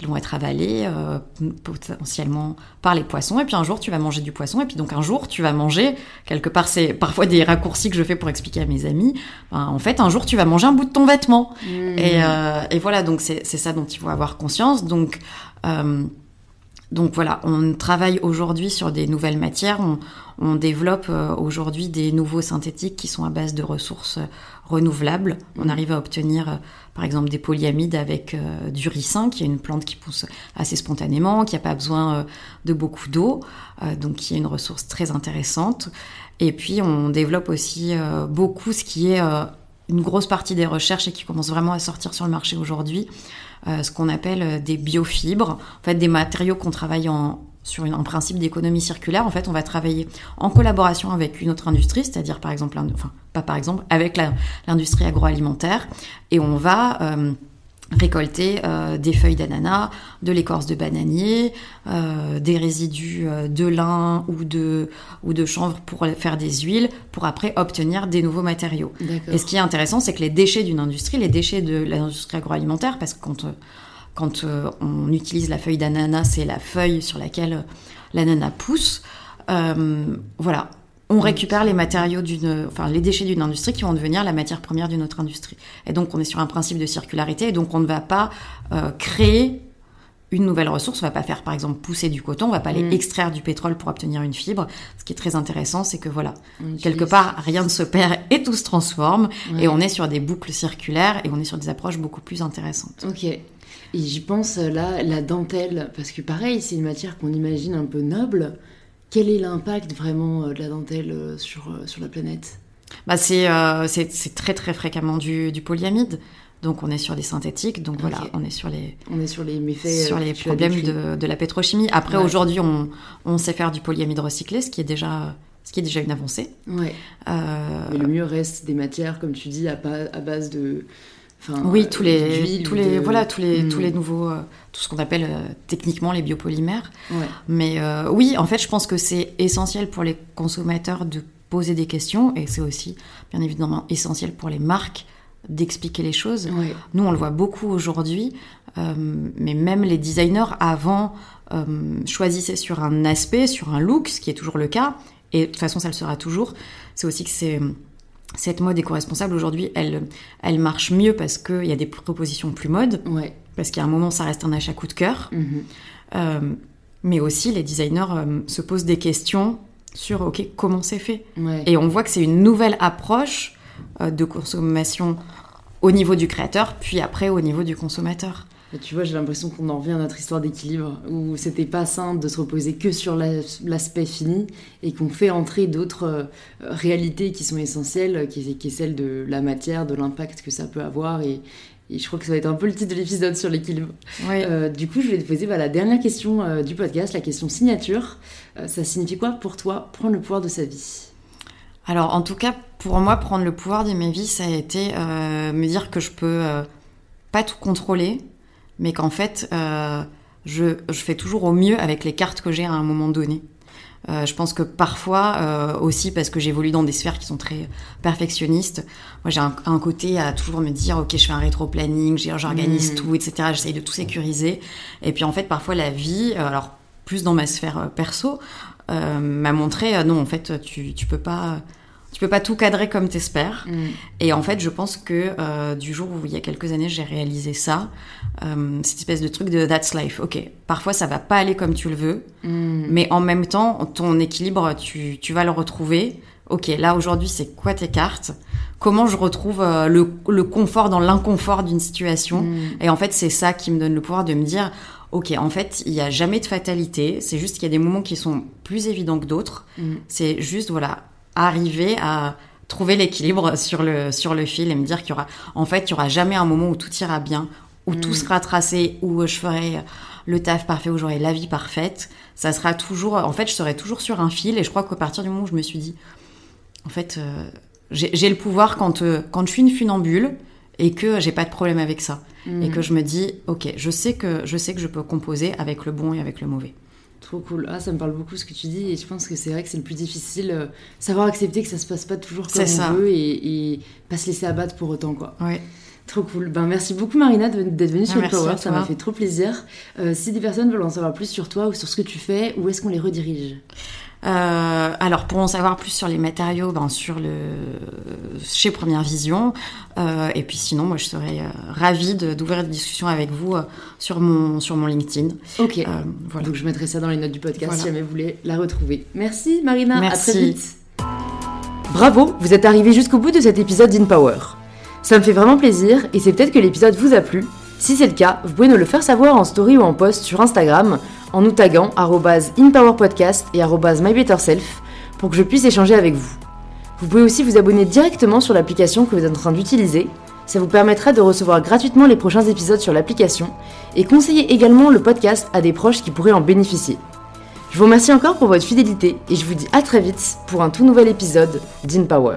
elles vont être avalées euh, potentiellement par les poissons. Et puis un jour, tu vas manger du poisson. Et puis donc un jour, tu vas manger, quelque part, c'est parfois des raccourcis que je fais pour expliquer à mes amis. en fait, un jour, tu vas manger un bout de ton vêtement. Mmh. Euh, et, voilà, donc c'est ça dont il faut avoir conscience. Donc, euh, donc voilà, on travaille aujourd'hui sur des nouvelles matières. On, on développe aujourd'hui des nouveaux synthétiques qui sont à base de ressources renouvelables. On mmh. arrive à obtenir par exemple des polyamides avec euh, du ricin, qui est une plante qui pousse assez spontanément, qui n'a pas besoin euh, de beaucoup d'eau, euh, donc qui est une ressource très intéressante. Et puis on développe aussi beaucoup ce qui est une grosse partie des recherches et qui commence vraiment à sortir sur le marché aujourd'hui, ce qu'on appelle des biofibres, en fait des matériaux qu'on travaille en, sur un principe d'économie circulaire, en fait, on va travailler en collaboration avec une autre industrie, c'est-à-dire par exemple, enfin pas par exemple, avec l'industrie agroalimentaire, et on va euh, récolter euh, des feuilles d'ananas, de l'écorce de bananier, euh, des résidus de lin ou de, ou de chanvre pour faire des huiles, pour après obtenir des nouveaux matériaux. Et ce qui est intéressant, c'est que les déchets d'une industrie, les déchets de l'industrie agroalimentaire, parce que quand quand euh, on utilise la feuille d'ananas, c'est la feuille sur laquelle euh, l'ananas pousse. Euh, voilà, on récupère les matériaux d'une, enfin les déchets d'une industrie qui vont devenir la matière première d'une autre industrie. Et donc on est sur un principe de circularité et donc on ne va pas créer une nouvelle ressource. On va pas faire par exemple pousser du coton, on va pas aller mm. extraire du pétrole pour obtenir une fibre. Ce qui est très intéressant, c'est que voilà, quelque part rien ne se perd et tout se transforme et on est sur des boucles circulaires et on est sur des approches beaucoup plus intéressantes. Ok. Et j'y pense euh, là, la dentelle, parce que pareil, c'est une matière qu'on imagine un peu noble. Quel est l'impact vraiment euh, de la dentelle euh, sur, sur la planète? Bah c'est, c'est, très très fréquemment du, du, polyamide. Donc on est sur des synthétiques, donc voilà, on est sur les, on est sur les méfaits, sur les problèmes de, de, la pétrochimie. Après aujourd'hui, on, on, sait faire du polyamide recyclé, ce qui est déjà ce qui est déjà une avancée. Ouais. Mais le mieux reste des matières, comme tu dis, à, à base de oui, tous les, tous les, voilà, tous les, tous les hmm. nouveaux, euh, tout ce qu'on appelle euh, techniquement les biopolymères. Mais euh, oui, en fait, je pense que c'est essentiel pour les consommateurs de poser des questions et c'est aussi, bien évidemment, essentiel pour les marques d'expliquer les choses. Nous, on le voit beaucoup aujourd'hui, mais même les designers avant choisissaient sur un aspect, sur un look, ce qui est toujours le cas, et de toute façon, ça le sera toujours. C'est aussi que c'est cette mode éco-responsable aujourd'hui, elle, elle marche mieux parce qu'il y a des propositions plus modes. Ouais. Parce qu'à un moment, ça reste un achat coup de cœur. Mhm. Euh, mais aussi, les designers euh, se posent des questions sur OK, comment c'est fait? Et on voit que c'est une nouvelle approche euh, de consommation au niveau du créateur, puis après au niveau du consommateur tu vois, j'ai l'impression qu'on en revient à notre histoire d'équilibre, où c'était pas simple de se reposer que sur l'aspect fini et qu'on fait entrer d'autres euh, réalités qui sont essentielles, qui, est celle de la matière, de l'impact que ça peut avoir. Et, je crois que ça va être un peu le titre de l'épisode sur l'équilibre. Euh, du coup, je vais te poser bah, la dernière question euh, du podcast, la question signature. ça signifie quoi pour toi prendre le pouvoir de sa vie? Alors, en tout cas, pour moi, prendre le pouvoir de ma vie, ça a été me dire que je peux pas tout contrôler, mais qu'en fait, euh, je, je, fais toujours au mieux avec les cartes que j'ai à un moment donné. Euh, je pense que parfois euh, aussi parce que j'évolue dans des sphères qui sont très perfectionnistes. Moi, j'ai un, un, côté à toujours me dire ok, je fais un rétro-planning, j'organise mmh. tout, etc. J'essaye de tout sécuriser. Et puis en fait, parfois la vie, euh, alors plus dans ma sphère perso, m'a montré non, en fait, tu, tu peux pas Tu peux pas tout cadrer comme t'espères. Mm. Et en fait, je pense que euh, du jour où il y a quelques années j'ai réalisé ça, euh, cette espèce de truc de that's life. Ok, parfois ça va pas aller comme tu le veux, Mm. mais en même temps, ton équilibre, tu, tu vas le retrouver. Ok, là aujourd'hui, c'est quoi tes cartes? Comment je retrouve euh, le, le confort dans l'inconfort d'une situation? Mm. Et en fait, c'est ça qui me donne le pouvoir de me dire, ok, en fait, il y a jamais de fatalité. C'est juste qu'il y a des moments qui sont plus évidents que d'autres. Mm. C'est juste, voilà, arriver à trouver l'équilibre (laughs) sur le, sur le fil et me dire qu'il y aura, en fait, il y aura jamais un moment où tout ira bien, où tout sera tracé, où je ferai le taf parfait, où j'aurai la vie parfaite. Ça sera toujours, en fait, je serai toujours sur un fil et je crois qu'à partir du moment où je me suis dit, en fait, euh, j'ai j'ai le pouvoir quand, euh, quand je suis une funambule et que j'ai pas de problème avec ça. Et que je me dis, ok, je sais que je sais que je peux composer avec le bon et avec le mauvais. Trop cool. Ah, ça me parle beaucoup ce que tu dis et je pense que c'est vrai que c'est le plus difficile. euh, savoir accepter que ça se passe pas toujours comme on ça. veut et, et pas se laisser abattre pour autant, quoi. Ouais. Trop cool. Ben, merci beaucoup Marina d'être venue sur Ah, le Power, ça m'a fait trop plaisir. Euh, si des personnes veulent en savoir plus sur toi ou sur ce que tu fais, où est-ce qu'on les redirige? Euh, alors pour en savoir plus sur les matériaux, ben sur le chez Première Vision. Euh, et puis sinon, moi je serais euh, ravie de- d'ouvrir des discussions avec vous sur mon sur mon LinkedIn. Ok. Voilà. Donc je mettrai ça dans les notes du podcast Voilà. si jamais vous voulez la retrouver. Merci Marina, à Merci. très vite. Bravo, vous êtes arrivé jusqu'au bout de cet épisode d'InPower. Ça me fait vraiment plaisir et c'est peut-être que l'épisode vous a plu. Si c'est le cas, vous pouvez nous le faire savoir en story ou en post sur Instagram en nous taguant InPowerPodcast et MyBetterSelf pour que je puisse échanger avec vous. Vous pouvez aussi vous abonner directement sur l'application que vous êtes en train d'utiliser. Ça vous permettra de recevoir gratuitement les prochains épisodes sur l'application et conseiller également le podcast à des proches qui pourraient en bénéficier. Je vous remercie encore pour votre fidélité et je vous dis à très vite pour un tout nouvel épisode d'InPower.